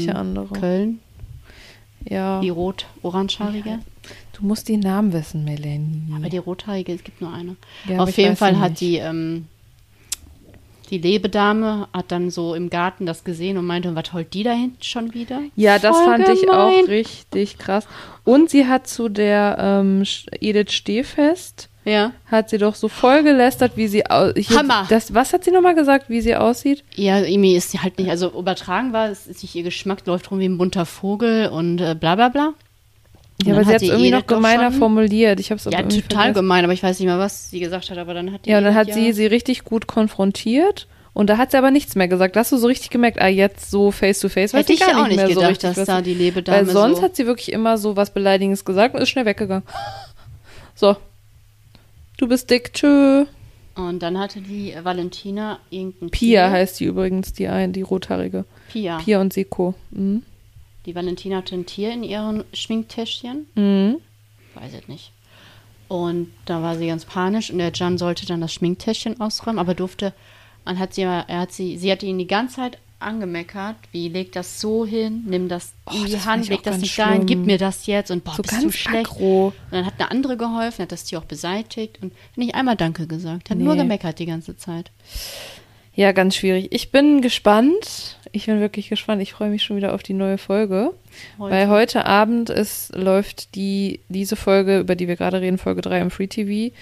Köln, ja, die rot-orangehaarige. Du musst die Namen wissen, Melanie. Aber die rothaarige, es gibt nur eine. Ja, Auf ich jeden Fall hat nicht. die, ähm, die Lebedame hat dann so im Garten das gesehen und meinte, was heult die da hinten schon wieder? Ja, das Voll fand ich gemein. auch richtig krass. Und sie hat zu der ähm, Edith Stehfest, Ja. hat sie doch so voll gelästert, wie sie aussieht. Hammer. Das, was hat sie nochmal gesagt, wie sie aussieht? Ja, irgendwie ist sie halt nicht, also übertragen war, es ist nicht ihr Geschmack, läuft rum wie ein bunter Vogel und äh, bla bla bla. Und Ja, aber sie hat es irgendwie noch gemeiner formuliert. Ich habe es Ja, total gemein, aber ich weiß nicht mehr, was sie gesagt hat, aber dann hat die Ja, und dann hat sie sie richtig gut konfrontiert. Und da hat sie aber nichts mehr gesagt. Da hast du so richtig gemerkt, ah, jetzt so face to face. weiß ich gar ja auch nicht mehr so gedacht, richtig, dass da die Lebedame Weil sonst so hat sie wirklich immer so was Beleidigendes gesagt und ist schnell weggegangen. [LAUGHS] So. Du bist dick, tschö. Und dann hatte die Valentina irgendein Pia Tier. heißt die übrigens, die ein, die rothaarige. Pia. Pia und Seko. Mhm. Die Valentina hatte ein Tier in ihren Schminktäschchen. Mhm. Weiß ich nicht. Und da war sie ganz panisch und der Jan sollte dann das Schminktäschchen ausräumen, aber durfte, man hat sie, er hat sie, sie hat ihn die ganze Zeit angemeckert, wie leg das so hin, nimm das Oh, in die das Hand, leg das nicht dahin, gib mir das jetzt und boah, So bist du ganz schlecht. aggro. Und dann hat eine andere geholfen, hat das Tier auch beseitigt und nicht einmal Danke gesagt, hat nur Nee. gemeckert die ganze Zeit. Ja, ganz schwierig. Ich bin gespannt. Ich bin wirklich gespannt. Ich freue mich schon wieder auf die neue Folge. Heute. Weil heute Abend ist, läuft die, diese Folge, über die wir gerade reden, Folge 3 im Free TV.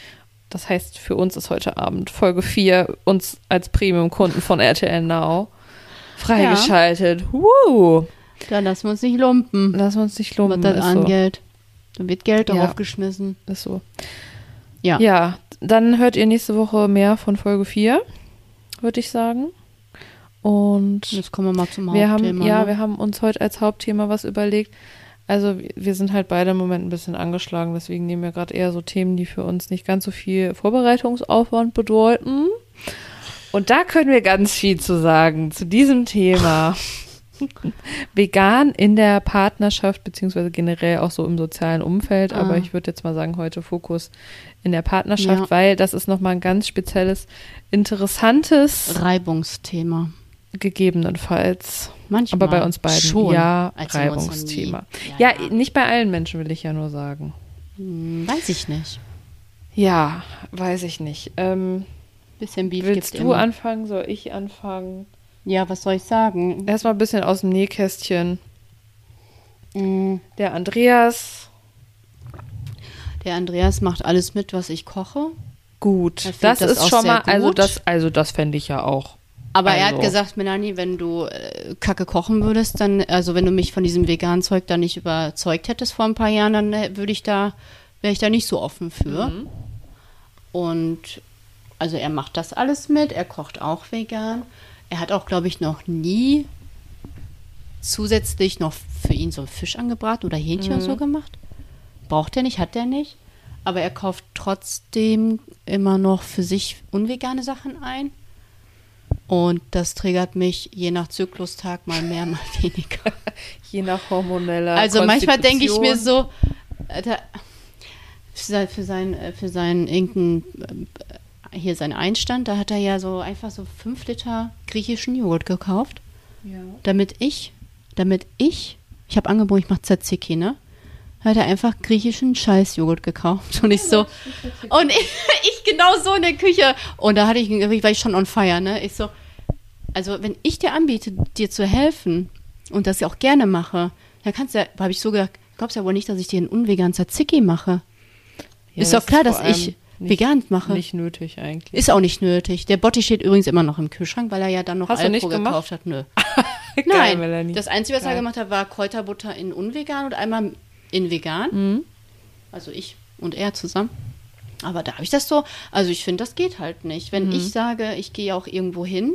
Das heißt, für uns ist heute Abend Folge 4 uns als Premium-Kunden von RTL Now freigeschaltet. Woo! Dann lassen wir uns nicht lumpen. Lass uns nicht Was lumpen. das Ist so. Dann wird Geld Ja. darauf geschmissen. Ist so. Ja. Ja, dann hört ihr nächste Woche mehr von Folge 4, würde ich sagen. Und Jetzt kommen wir mal zum wir Hauptthema. haben, ja, ne? wir haben uns heute als Hauptthema was überlegt. Also wir sind halt beide im Moment ein bisschen angeschlagen, deswegen nehmen wir gerade eher so Themen, die für uns nicht ganz so viel Vorbereitungsaufwand bedeuten. Und da können wir ganz viel zu sagen, zu diesem Thema. [LAUGHS] Vegan in der Partnerschaft, beziehungsweise generell auch so im sozialen Umfeld, aber Ah. ich würde jetzt mal sagen, heute Fokus in der Partnerschaft, Ja. weil das ist nochmal ein ganz spezielles, interessantes, Reibungsthema. Gegebenenfalls. Manchmal. Aber bei uns beiden, Schon. ja, Reibungsthema. Ja, Ja, ja. nicht bei allen Menschen will ich ja nur sagen. Hm, Weiß ich nicht. Ja, weiß ich nicht. Ähm, Bisschen Beef willst du immer. anfangen? Soll ich anfangen? Ja, was soll ich sagen? Erstmal ein bisschen aus dem Nähkästchen. Mm, Der Andreas, Der Andreas macht alles mit, was ich koche. gut. Das, das ist schon mal, also das, also das fände ich ja auch. Aber er hat Also. gesagt, Melanie, wenn du äh, Kacke kochen würdest, dann, also wenn du mich von diesem veganen Zeug da nicht überzeugt hättest vor ein paar Jahren, dann äh, würde ich da, wäre ich da nicht so offen für. Mhm. Und also er macht das alles mit, er kocht auch vegan. Er hat auch, glaube ich, noch nie zusätzlich noch für ihn so Fisch angebraten oder Hähnchen und so gemacht. Braucht er nicht, hat er nicht. Aber er kauft trotzdem immer noch für sich unvegane Sachen ein. Und das triggert mich je nach Zyklustag mal mehr, mal [LAUGHS] weniger. Je nach hormoneller Also manchmal denke ich mir so, Alter, für sein, für sein, äh, für sein irgendein, äh, hier sein Einstand, da hat er ja so einfach so fünf Liter griechischen Joghurt gekauft, Ja. damit ich, damit ich, ich habe angeboten, ich mache Tzatziki, ne? Hat er einfach griechischen Scheißjoghurt gekauft und ich so, [LAUGHS] und ich, [LAUGHS] ich genau so in der Küche und da hatte ich, war ich schon on fire, ne? Ich so, also wenn ich dir anbiete, dir zu helfen und das ja auch gerne mache, dann kannst du ja, habe ich so gedacht, glaubst ja wohl nicht, dass ich dir einen unveganen Tzatziki mache. Ja, ist doch klar, vor dass ich nicht- vegan mache. Nicht nötig eigentlich. Ist auch nicht nötig. Der Botti steht übrigens immer noch im Kühlschrank, weil er ja dann noch Hast Alpro gekauft hat. Nö. [LAUGHS] Geil, Nein, das Einzige, was er Geil. gemacht hat, war Kräuterbutter in unvegan und einmal in vegan. Mhm. Also ich und er zusammen. Aber da habe ich das so, also ich finde, das geht halt nicht. Wenn Mhm. ich sage, ich gehe auch irgendwo hin,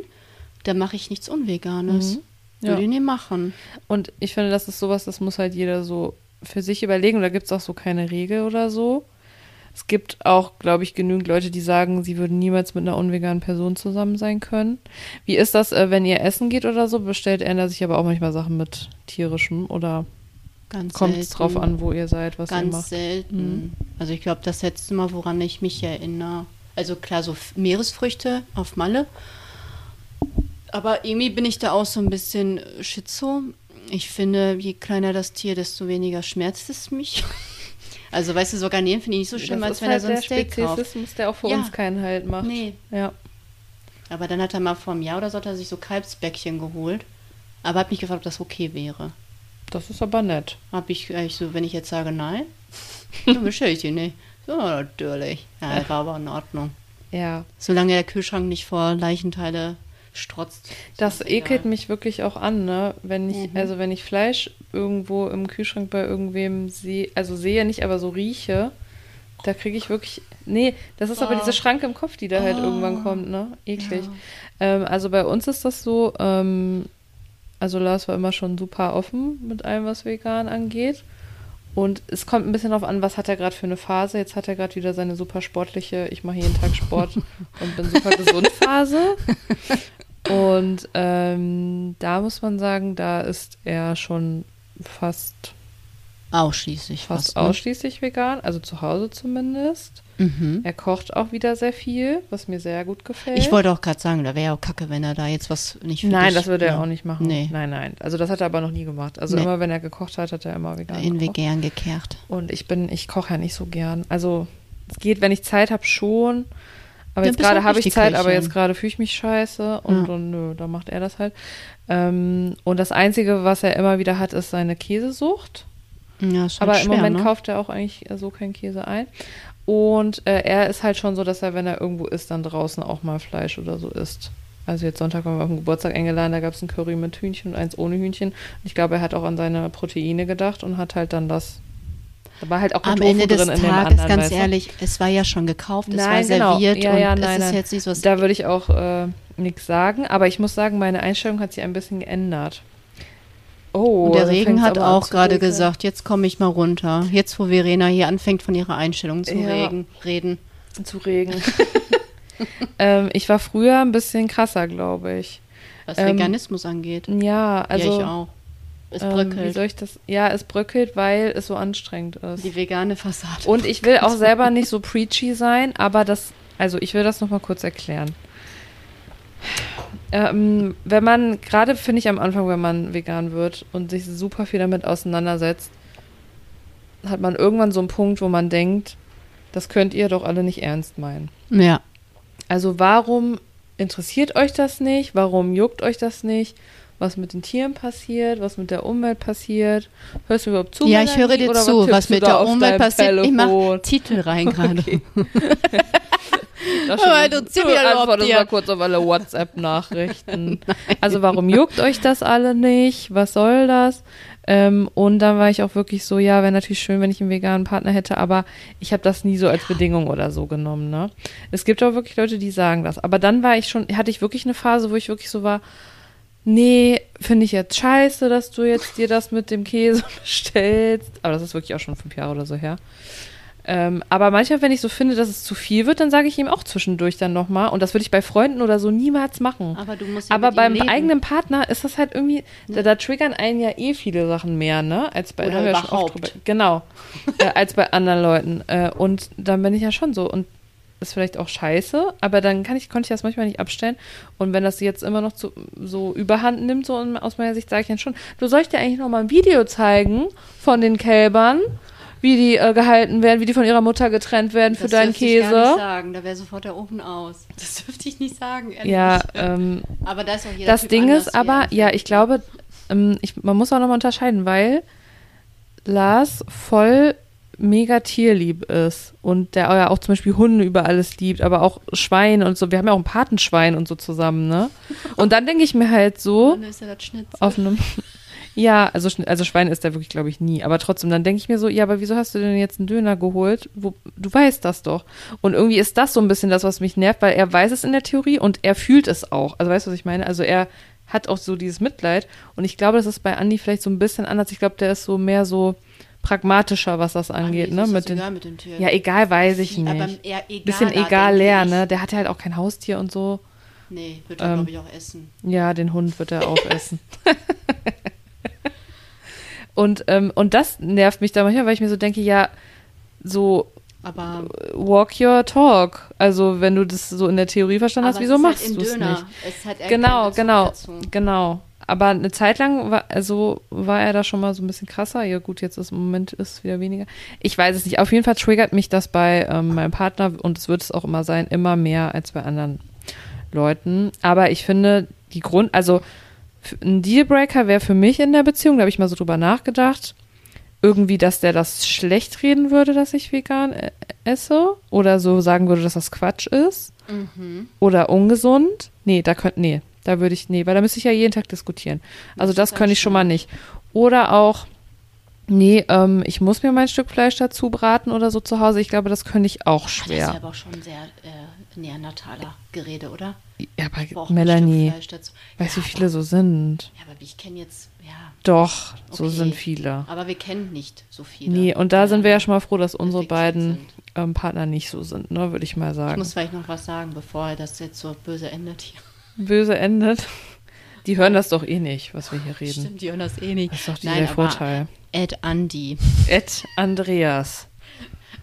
da mache ich nichts Unveganes. Mhm. Würde Ja. ich nicht machen. Und ich finde, das ist sowas, das muss halt jeder so für sich überlegen. Da gibt es auch so keine Regel oder so. Es gibt auch, glaube ich, genügend Leute, die sagen, sie würden niemals mit einer unveganen Person zusammen sein können. Wie ist das, äh, wenn ihr essen geht oder so? Bestellt er sich aber auch manchmal Sachen mit tierischem oder Ganz kommt es drauf an, wo ihr seid, was ihr Ganz macht? selten. Also ich glaube, das letzte Mal, woran ich mich erinnere, also klar, so Meeresfrüchte auf Malle. Aber irgendwie bin ich da auch so ein bisschen äh, schizo. Ich finde, je kleiner das Tier, desto weniger schmerzt es mich. [LAUGHS] Also weißt du, so Garnelen finde ich nicht so schlimm, das als ist wenn halt er so ein der Steak kauft. Speziesismus, der auch für Ja. uns keinen Halt macht. Nee. Ja. Aber dann hat er mal vor einem Jahr oder so hat er sich so Kalbsbäckchen geholt. Aber hat mich gefragt, ob das okay wäre. Das ist aber nett. Hab ich, hab ich so, wenn ich jetzt sage nein, [LAUGHS] dann bestelle ich die nicht. So, natürlich. Ja, das [LAUGHS] war aber in Ordnung. Ja. Solange der Kühlschrank nicht vor Leichenteile strotzt. Das ist ekelt egal. mich wirklich auch an, ne? Wenn ich, Mhm. also wenn ich Fleisch irgendwo im Kühlschrank bei irgendwem sehe, also sehe nicht, aber so rieche, da kriege ich wirklich. Nee, das ist aber Oh. diese Schranke im Kopf, die da halt Oh. irgendwann kommt, ne? Eklig. Ja. Ähm, also bei uns ist das so, ähm, also Lars war immer schon super offen mit allem, was vegan angeht. Und es kommt ein bisschen darauf an, was hat er gerade für eine Phase. Jetzt hat er gerade wieder seine super sportliche, ich mache jeden Tag Sport [LAUGHS] und bin super gesund Phase. Und ähm, da muss man sagen, da ist er schon fast, Ausschließlich fast fast. ne? ausschließlich vegan, also zu Hause zumindest. Mhm. Er kocht auch wieder sehr viel, was mir sehr gut gefällt. Ich wollte auch gerade sagen, da wäre ja auch kacke, wenn er da jetzt was nicht für Nein, dich, das würde er ja, auch nicht machen. Nee. Nein, nein. Also das hat er aber noch nie gemacht. Also Nee. immer, wenn er gekocht hat, hat er immer vegan In gekocht. vegan gekehrt. Und ich bin, ich koche ja nicht so gern. Also es geht, wenn ich Zeit habe, schon. Aber Ja, jetzt gerade habe ich Zeit, aber jetzt gerade fühle ich mich scheiße und, Ja. und nö, da macht er das halt. Ähm, und das Einzige, was er immer wieder hat, ist seine Käsesucht. Ja, ist Aber schwer, im Moment ne? kauft er auch eigentlich so keinen Käse ein. Und äh, er ist halt schon so, dass er, wenn er irgendwo ist, dann draußen auch mal Fleisch oder so isst. Also jetzt Sonntag waren wir auf dem Geburtstag eingeladen, da gab es ein Curry mit Hühnchen und eins ohne Hühnchen. Und ich glaube, er hat auch an seine Proteine gedacht und hat halt dann das. Da war halt auch Am Tofu Ende des drin Tages, ganz ehrlich, es war ja schon gekauft, es Nein, war genau. serviert Ja, und ja, es nein, ist nein. jetzt nicht so, was Da würde ich auch äh, nichts sagen, aber ich muss sagen, meine Einstellung hat sich ein bisschen geändert. Oh, Und der also Regen hat auch gerade gesagt, jetzt komme ich mal runter. Jetzt, wo Verena hier anfängt, von ihrer Einstellung zu Ja. regen, reden. Zu Regen. [LAUGHS] ähm, ich war früher ein bisschen krasser, glaube ich. Was Ähm, Veganismus angeht. Ja, also. ja, ich auch. Es ähm, wie bröckelt. soll ich das? Ja, es bröckelt, weil es so anstrengend ist. die vegane Fassade. Und ich will auch [LAUGHS] selber nicht so preachy sein, aber das, also ich will das nochmal kurz erklären. Ähm, wenn man, gerade finde ich am Anfang, wenn man vegan wird und sich super viel damit auseinandersetzt, hat man irgendwann so einen Punkt, wo man denkt, das könnt ihr doch alle nicht ernst meinen. Ja. Also warum interessiert euch das nicht? Warum juckt euch das nicht? Was mit den Tieren passiert? Was mit der Umwelt passiert? Hörst du überhaupt zu? Ja, ich höre dir zu, was du mit der Umwelt passiert. Ich mache Telefon? Titel rein [LAUGHS] gerade. Okay. [LAUGHS] Das interessiert du überhaupt antwortest mal kurz auf alle WhatsApp-Nachrichten. [LAUGHS] also warum juckt euch das alle nicht? Was soll das? Ähm, und dann war ich auch wirklich so, ja, wäre natürlich schön, wenn ich einen veganen Partner hätte, aber ich habe das nie so als Bedingung oder so genommen. Ne? Es gibt auch wirklich Leute, die sagen das. Aber dann war ich schon, hatte ich wirklich eine Phase, wo ich wirklich so war, nee, finde ich jetzt scheiße, dass du jetzt dir das mit dem Käse [LAUGHS] bestellst. Aber das ist wirklich auch schon fünf Jahre oder so her. Ähm, aber manchmal, wenn ich so finde, dass es zu viel wird, dann sage ich ihm auch zwischendurch dann nochmal. Und das würde ich bei Freunden oder so niemals machen. Aber du musst ja Aber beim leben. eigenen Partner ist das halt irgendwie, da, da triggern einen ja eh viele Sachen mehr, ne? Als bei Oder überhaupt. drüber- Genau. [LAUGHS] äh, als bei anderen Leuten. Äh, und dann bin ich ja schon so. Und ist vielleicht auch scheiße, aber dann kann ich, konnte ich das manchmal nicht abstellen. Und wenn das jetzt immer noch zu, so überhand nimmt, so aus meiner Sicht, sage ich dann schon, du sollst dir eigentlich noch mal ein Video zeigen von den Kälbern, wie die äh, gehalten werden, wie die von ihrer Mutter getrennt werden für das deinen dürfte Ich gar nicht Käse. sagen. Da wäre sofort der Ofen aus. Das dürfte ich nicht sagen, ehrlich. Ja, ähm, aber da ist auch jeder das typ Ding ist er aber, ja, ich glaube, ähm, ich, man muss auch nochmal unterscheiden, weil Lars voll mega tierlieb ist und der ja auch zum Beispiel Hunde über alles liebt, aber auch Schweine und so. Wir haben ja auch ein Patenschwein und so zusammen, ne? [LAUGHS] Und dann denke ich mir halt so, ist auf einem, [LAUGHS] Ja, also, also Schwein isst er wirklich, glaube ich, nie. Aber trotzdem, dann denke ich mir so, ja, aber wieso hast du denn jetzt einen Döner geholt? Wo, du weißt das doch. Und irgendwie ist das so ein bisschen das, was mich nervt, weil er weiß es in der Theorie und er fühlt es auch. Also weißt du, was ich meine? Also er hat auch so dieses Mitleid. Und ich glaube, das ist bei Andi vielleicht so ein bisschen anders. Ich glaube, der ist so mehr so pragmatischer, was das angeht, ne? Mit den, egal mit den Tieren. ja, egal, weiß ich Aber nicht. eher egaler, Bisschen egal leer, ne? Der hat ja halt auch kein Haustier und so. Nee, wird er, Ähm, glaube ich, auch essen. Ja, den Hund wird er aufessen. [LAUGHS] und, ähm, und das nervt mich da manchmal, weil ich mir so denke, ja, so Aber, walk your talk. Also wenn du das so in der Theorie verstanden hast, wieso es ist machst halt du es nicht? Es hat Genau, genau, dazu. genau. Aber eine Zeit lang war, also war er da schon mal so ein bisschen krasser. Ja gut, jetzt ist im Moment ist wieder weniger. Ich weiß es nicht. Auf jeden Fall triggert mich das bei ähm, meinem Partner und es wird es auch immer sein, immer mehr als bei anderen Leuten. Aber ich finde, die Grund, also ein Dealbreaker wäre für mich in der Beziehung, da habe ich mal so drüber nachgedacht, irgendwie, dass der das schlecht reden würde, dass ich vegan äh, esse oder so sagen würde, dass das Quatsch ist Mhm. oder ungesund. Nee, da könnte, nee, da würde ich, nee, weil da müsste ich ja jeden Tag diskutieren. Also Das das könnte ich schon mal nicht. Oder auch, nee, ähm, ich muss mir mein Stück Fleisch dazu braten oder so zu Hause. Ich glaube, das könnte ich auch Ah, Das ist schwer. aber auch schon sehr äh, Neandertaler Gerede, oder? Ja, aber Melanie, weißt du, ja, wie viele so sind? Ja, aber ich kenne jetzt, ja, Doch, so Okay. sind viele. aber wir kennen nicht so viele. Nee, und da sind wir ja schon mal froh, dass unsere beiden ähm, Partner nicht so sind, ne, würde ich mal Ich sagen. muss vielleicht noch was sagen, bevor das jetzt so böse endet hier. Böse endet. Die hören das doch eh nicht, was wir hier reden. Stimmt, die hören das eh nicht. Das ist doch Nein, der Vorteil. Ed Andy. Ed Andreas.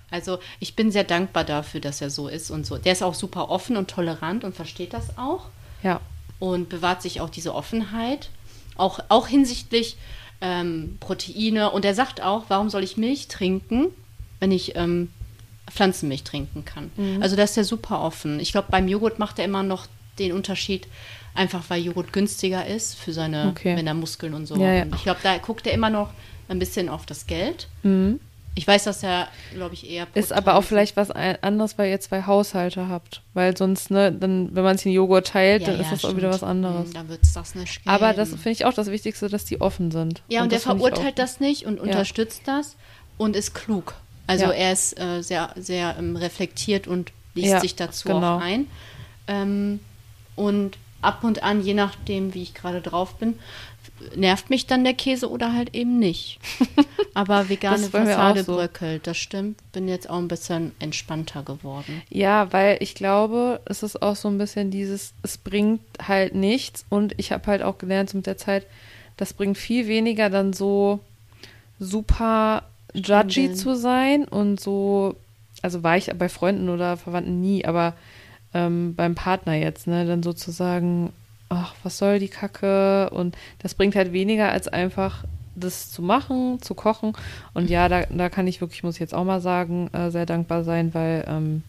Also ich bin sehr dankbar dafür, dass er so ist und so. Der ist auch super offen und tolerant und versteht das auch Ja. und bewahrt sich auch diese Offenheit, auch, auch hinsichtlich ähm, Proteine. Und er sagt auch, warum soll ich Milch trinken, wenn ich ähm, Pflanzenmilch trinken kann. Mhm. Also da ist er super offen. Ich glaube, beim Joghurt macht er immer noch den Unterschied, einfach weil Joghurt günstiger ist für seine, Okay. wenn er Muskeln und so. Ja, ja. Und ich glaube, da guckt er immer noch ein bisschen auf das Geld. Mhm. Ich weiß, dass er, glaube ich, eher Ist aber auch vielleicht was anderes, weil ihr zwei Haushalte habt. Weil sonst, ne, dann, wenn man sich den Joghurt teilt, dann ist das auch wieder was anderes. Hm, Dann wird es das nicht geben. Aber das finde ich auch das Wichtigste, dass die offen sind. Ja, und, der finde ich verurteilt das nicht und unterstützt das und ist klug. Also Ja. er ist äh, sehr, sehr ähm, reflektiert und liest Ja, sich dazu genau. auch ein. Ähm, und ab und an, je nachdem, wie ich gerade drauf bin, nervt mich dann der Käse oder halt eben nicht. [LAUGHS] Aber vegane Fassade so. bröckelt, das stimmt. Bin jetzt auch ein bisschen entspannter geworden. Ja, weil ich glaube, es ist auch so ein bisschen dieses, es bringt halt nichts und ich habe halt auch gelernt so mit der Zeit, das bringt viel weniger dann so super judgy zu sein und so, also war ich bei Freunden oder Verwandten nie, aber ähm, beim Partner jetzt, ne, dann sozusagen, ach, was soll die Kacke und das bringt halt weniger als einfach das zu machen, zu kochen und ja, da, da kann ich wirklich, muss ich jetzt auch mal sagen, äh, sehr dankbar sein, weil ähm,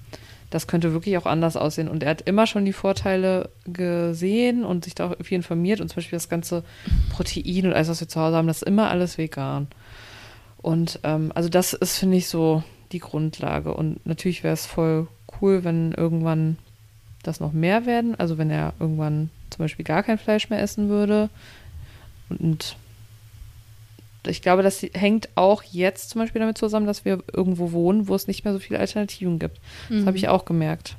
das könnte wirklich auch anders aussehen. Und er hat immer schon die Vorteile gesehen und sich da auch viel informiert. Und zum Beispiel das ganze Protein und alles, was wir zu Hause haben, das ist immer alles vegan. Und ähm, also das ist, finde ich, so die Grundlage. Und natürlich wäre es voll cool, wenn irgendwann das noch mehr werden. Also wenn er irgendwann zum Beispiel gar kein Fleisch mehr essen würde. Und ich glaube, das hängt auch jetzt zum Beispiel damit zusammen, dass wir irgendwo wohnen, wo es nicht mehr so viele Alternativen gibt. Das habe ich auch gemerkt.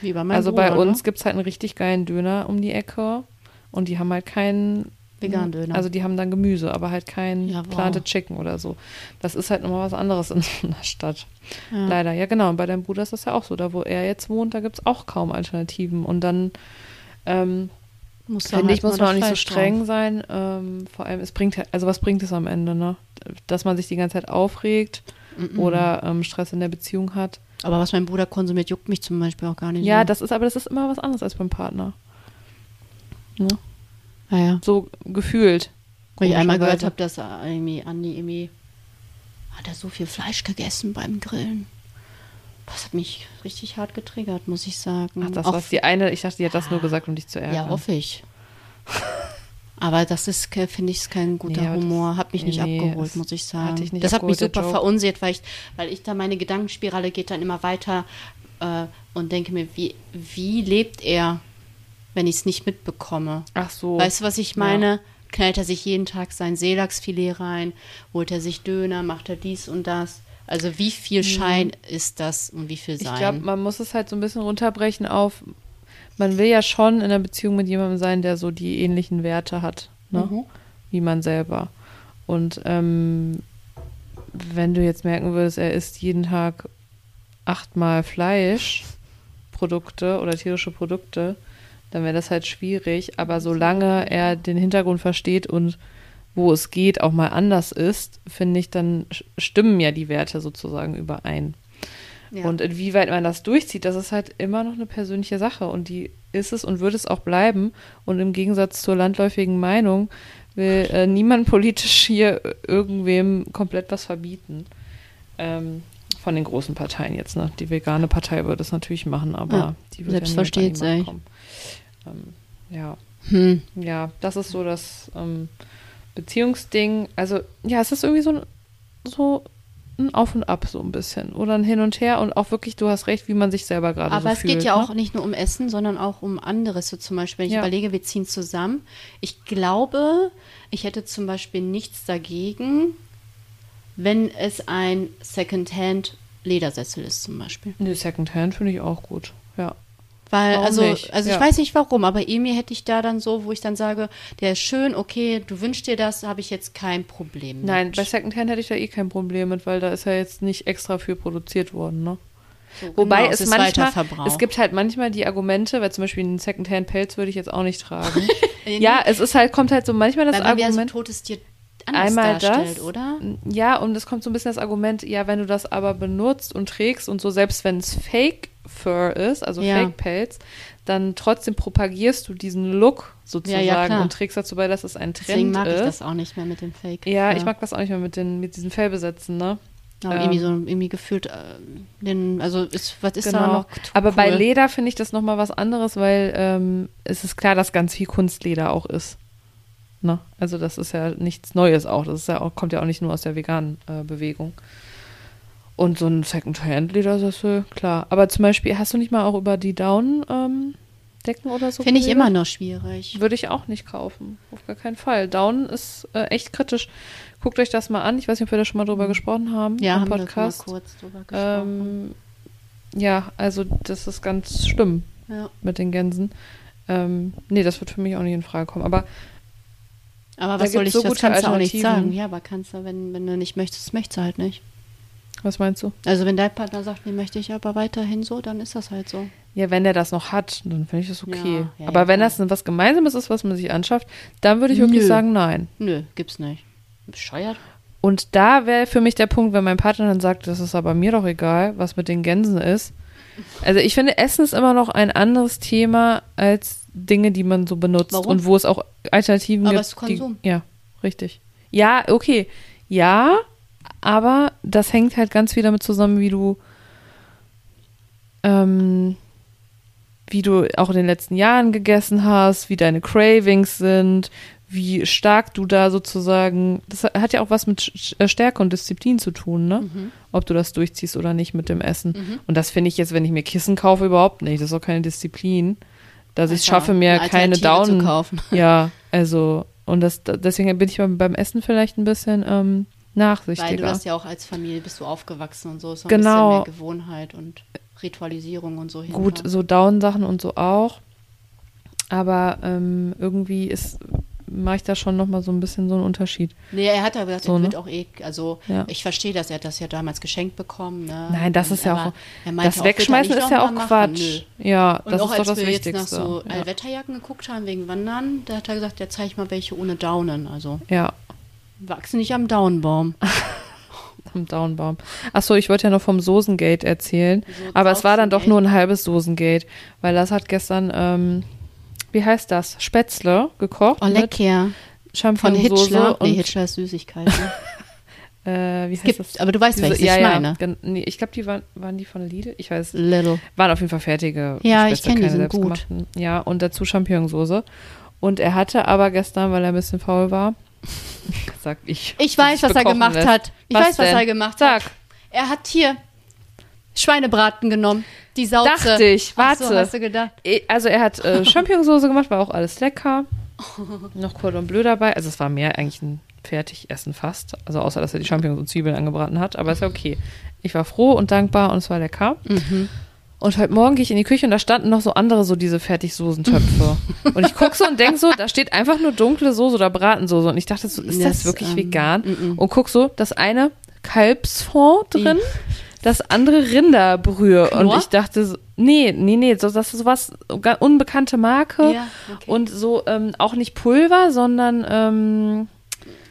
Wie bei meinem also Bruder, bei uns ne? gibt es halt einen richtig geilen Döner um die Ecke und die haben halt keinen Vegan-Döner. Also die haben dann Gemüse, aber halt kein Ja, wow. Planted Chicken oder so. Das ist halt nochmal was anderes in [LAUGHS] so einer Stadt. Ja. Leider. Ja, genau. Und bei deinem Bruder ist das ja auch so. Da, wo er jetzt wohnt, da gibt es auch kaum Alternativen. Und dann ähm, Muss finde halt ich, muss man auch nicht so streng drauf. sein. Ähm, vor allem, es bringt halt, also was bringt es am Ende, ne? Dass man sich die ganze Zeit aufregt Mhm. oder ähm, Stress in der Beziehung hat. Aber was mein Bruder konsumiert, juckt mich zum Beispiel auch gar nicht. Ja, so. das ist aber das ist immer was anderes als beim Partner. Ne? Naja. So gefühlt. Weil ich einmal gehört habe, dass irgendwie, Andi irgendwie, hat er so viel Fleisch gegessen beim Grillen. Das hat mich richtig hart getriggert, muss ich sagen. Ach, das war die eine, ich dachte, die hat das nur gesagt, um dich zu ärgern. Ja, hoffe ich. [LAUGHS] Aber das ist, finde ich, ist kein guter Nee, Humor. Hat mich nicht nee, abgeholt, muss ich sagen. nicht das hat mich abgeholt, super verunsichert, weil ich, weil ich da meine Gedankenspirale geht dann immer weiter äh, und denke mir, wie, wie lebt er, wenn ich es nicht mitbekomme? Ach so. Weißt du, was ich meine? knallt er sich jeden Tag sein Seelachsfilet rein, holt er sich Döner, macht er dies und das. Also wie viel Schein ist das und wie viel sein? Ich glaube, man muss es halt so ein bisschen runterbrechen auf, man will ja schon in einer Beziehung mit jemandem sein, der so die ähnlichen Werte hat, ne? Mhm. wie man selber. Und ähm, wenn du jetzt merken würdest, er isst jeden Tag achtmal Fleischprodukte oder tierische Produkte, dann wäre das halt schwierig. Aber solange er den Hintergrund versteht und wo es geht, auch mal anders ist, finde ich, dann stimmen ja die Werte sozusagen überein. Ja. Und inwieweit man das durchzieht, das ist halt immer noch eine persönliche Sache und die ist es und wird es auch bleiben. Und im Gegensatz zur landläufigen Meinung will äh, niemand politisch hier irgendwem komplett was verbieten. Ähm, von den großen Parteien jetzt, ne? Die vegane Partei würde es natürlich machen, aber Ja, die wird selbst ja sich. kommen. Ähm, ja. hm. Ja, das ist so das ähm, Beziehungsding. Also, ja, es ist irgendwie so ein, so ein Auf und Ab so ein bisschen. Oder ein Hin und Her und auch wirklich, du hast recht, wie man sich selber gerade so Aber es fühlt. geht ja ne? auch nicht nur um Essen, sondern auch um anderes. So zum Beispiel, wenn ich Ja. überlege, wir ziehen zusammen. Ich glaube, ich hätte zum Beispiel nichts dagegen, wenn es ein Secondhand-Ledersessel ist zum Beispiel. Nee, Secondhand finde ich auch gut. Ja. Weil, Warum also, nicht? also Ja. ich weiß nicht warum, aber Emil hätte ich da dann so, wo ich dann sage, der ist schön, okay, du wünschst dir das, habe ich jetzt kein Problem mit. Nein, bei Secondhand hätte ich da eh kein Problem mit, weil da ist ja jetzt nicht extra für produziert worden, ne? So, Wobei genau, es ist manchmal, es gibt halt manchmal die Argumente, weil zum Beispiel einen Secondhand-Pelz würde ich jetzt auch nicht tragen. [LAUGHS] ja, es ist halt, kommt halt so manchmal das Weil Argument. totes Tier anders Einmal das, oder? Ja, und es kommt so ein bisschen das Argument, ja, wenn du das aber benutzt und trägst und so, selbst wenn es Fake Fur ist, also Ja. Fake Pelz, dann trotzdem propagierst du diesen Look sozusagen klar. und trägst dazu bei, dass es ein Trend Deswegen mag ist. ich das auch nicht mehr mit dem Fake. Ja, ich mag das auch nicht mehr mit, den, mit diesen Fellbesetzen, ne? Aber ähm, irgendwie so irgendwie gefühlt, äh, den, also ist, was ist da Genau. noch? Aber bei cool? Leder finde ich das nochmal was anderes, weil ähm, es ist klar, dass ganz viel Kunstleder auch ist. Ne? Also das ist ja nichts Neues auch. Das ist ja auch, kommt ja auch nicht nur aus der veganen äh, Bewegung. Und so ein Second-Hand-Ledersessel, klar. Aber zum Beispiel, hast du nicht mal auch über die Down-Decken oder so Finde ich immer noch schwierig. Würde ich auch nicht kaufen. Auf gar keinen Fall. Down ist äh, echt kritisch. Guckt euch das mal an. Ich weiß nicht, ob wir da schon mal drüber gesprochen haben Mhm. Ja, im haben wir Podcast. mal kurz drüber gesprochen. Ähm, ja, also das ist ganz schlimm ja. mit den Gänsen. Ähm, nee, das wird für mich auch nicht in Frage kommen. Aber Aber was soll ich, so das kannst du auch nicht sagen. Ja, aber kannst du, wenn, wenn du nicht möchtest, möchtest du halt nicht. Was meinst du? Also wenn dein Partner sagt, nee, möchte ich aber weiterhin so, dann ist das halt so. Ja, wenn der das noch hat, dann finde ich das okay. Ja, ja, Aber ja, wenn das was Gemeinsames ist, was man sich anschafft, dann würde ich wirklich Nö. sagen, nein. Nö, gibt's nicht. Bescheuert. Und da wäre für mich der Punkt, wenn mein Partner dann sagt, das ist aber mir doch egal, was mit den Gänsen ist. Also ich finde, Essen ist immer noch ein anderes Thema als Dinge, die man so benutzt Warum? und wo es auch Alternativen Aber gibt. es ist Konsum. Die, ja, richtig. Ja, okay. Ja, aber das hängt halt ganz viel damit zusammen, wie du ähm, wie du auch in den letzten Jahren gegessen hast, wie deine Cravings sind, wie stark du da sozusagen, das hat ja auch was mit äh, Stärke und Disziplin zu tun, ne? Mhm. Ob du das durchziehst oder nicht mit dem Essen. Und das finde ich jetzt, wenn ich mir Kissen kaufe, überhaupt nicht. Das ist auch keine Disziplin, dass ich schaffe, mir eine keine Down. zu kaufen. Ja, also, und das, deswegen bin ich beim, beim Essen vielleicht ein bisschen ähm, nachsichtiger. Weil du das ja auch als Familie bist du aufgewachsen und so. Ist so ein Genau. bisschen mehr Gewohnheit und Ritualisierung und so hinter. Gut, so Down-Sachen und so auch. Aber ähm, irgendwie ist, mache ich da schon nochmal so ein bisschen so einen Unterschied. Nee, er hat ja gesagt, So, er ne? wird auch eh, also Ja. ich verstehe das, er hat das ja damals geschenkt bekommen. Ne? Nein, das Und ist ja aber auch, er das auch, Wegschmeißen ist ja auch. Quatsch. Nö. Ja, Und das auch ist doch als das wir Wichtigste. jetzt nach so ja. Allwetterjacken geguckt haben wegen Wandern, da hat er gesagt, der zeigt mal welche ohne Daunen. Also ja, wachsen nicht am Daunenbaum. [LAUGHS] am Downbaum. Achso, ich wollte ja noch vom Soßengate erzählen, So aber es war dann doch nur ein halbes Soßengate, weil das hat gestern, ähm, wie heißt das, Spätzle gekocht Oh, lecker. Von Champignonsauce Hitchler. und Nee, Hitchler ist Süßigkeiten. [LAUGHS] äh, wie heißt Gibt, das? aber du weißt, Diese- welches ja, ich meine. nee, ich glaube, die waren, waren die von Lidl? Ich weiß Little. Waren auf jeden Fall fertige. Ja, ich Spätzle, kenn die, keine sind gut. Ja, und dazu Champignonsauce. Und er hatte aber gestern, weil er ein bisschen faul war, [LAUGHS] sag ich. Ich weiß, was er gemacht lässt. hat. Ich Was weiß, was denn? er gemacht Sag. hat. Er hat hier Schweinebraten genommen. Die Sauce. Dachte ich, Ach so, warte. hast du gedacht? Eh, Also er hat äh, [LAUGHS] Champignonsauce gemacht, war auch alles lecker. [LAUGHS] noch Cordon Bleu dabei. Also es war mehr eigentlich ein Fertigessen fast. Also außer, dass er die Champignons und Zwiebeln angebraten hat. Aber ist ja okay. Ich war froh und dankbar und es war lecker. Mhm. Und heute Morgen gehe ich in die Küche und da standen noch so andere, so diese Fertigsoßentöpfe. [LAUGHS] und ich gucke so und denke so, da steht einfach nur dunkle Soße oder Bratensoße. Und ich dachte so, ist das, Das, wirklich ähm, vegan? mm-mm. Und guck so, das eine Kalbsfond drin, das andere Rinderbrühe. Und Knorr? ich dachte so, nee, nee, nee, so, das ist sowas, unbekannte Marke. Ja, okay. Und so ähm, auch nicht Pulver, sondern ähm,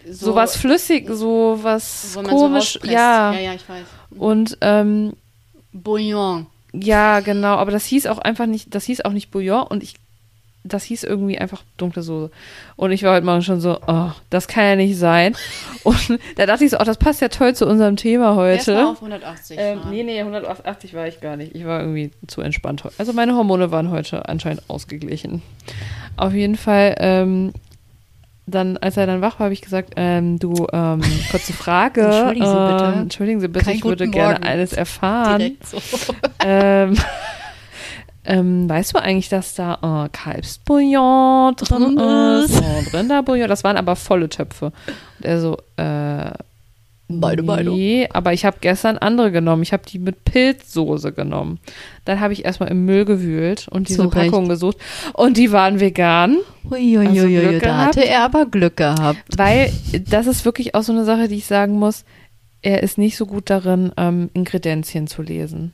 So- sowas flüssig, so was man so komisch. rauspresst. ja. ja, ja, ich weiß. Und ähm, Bouillon. Ja, genau, aber das hieß auch einfach nicht, das hieß auch nicht Bouillon und ich, das hieß irgendwie einfach dunkle Soße. Und ich war heute Morgen schon so, oh, das kann ja nicht sein. [LAUGHS] Und da dachte ich so, oh, das passt ja toll zu unserem Thema Erst heute. auf 180 Ähm, nee, nee, 180 war ich gar nicht. Ich war irgendwie zu entspannt heute. Also meine Hormone waren heute anscheinend ausgeglichen. Auf jeden Fall, ähm, dann, als er dann wach war, habe ich gesagt, ähm, du, ähm, [LAUGHS] kurze Frage. Entschuldigen Sie bitte. Ähm, entschuldigen Sie bitte, Kein ich würde gerne Morgen. eines erfahren. So. [LAUGHS] Ähm, [LAUGHS] ähm, weißt du eigentlich, dass da äh, Kalbsbouillon drin Drin ist und Rinderbouillon? Das waren aber volle Töpfe. Und er so, äh, Beide, beide. nee, aber ich habe gestern andere genommen. Ich habe die mit Pilzsoße genommen. Dann habe ich erstmal im Müll gewühlt und diese Zu Recht. Packung gesucht. Und die waren vegan, Uiuiui, Also da hatte er aber Glück gehabt. weil das ist wirklich auch so eine Sache, die ich sagen muss. Er ist nicht so gut darin, ähm, Ingredienzien zu lesen.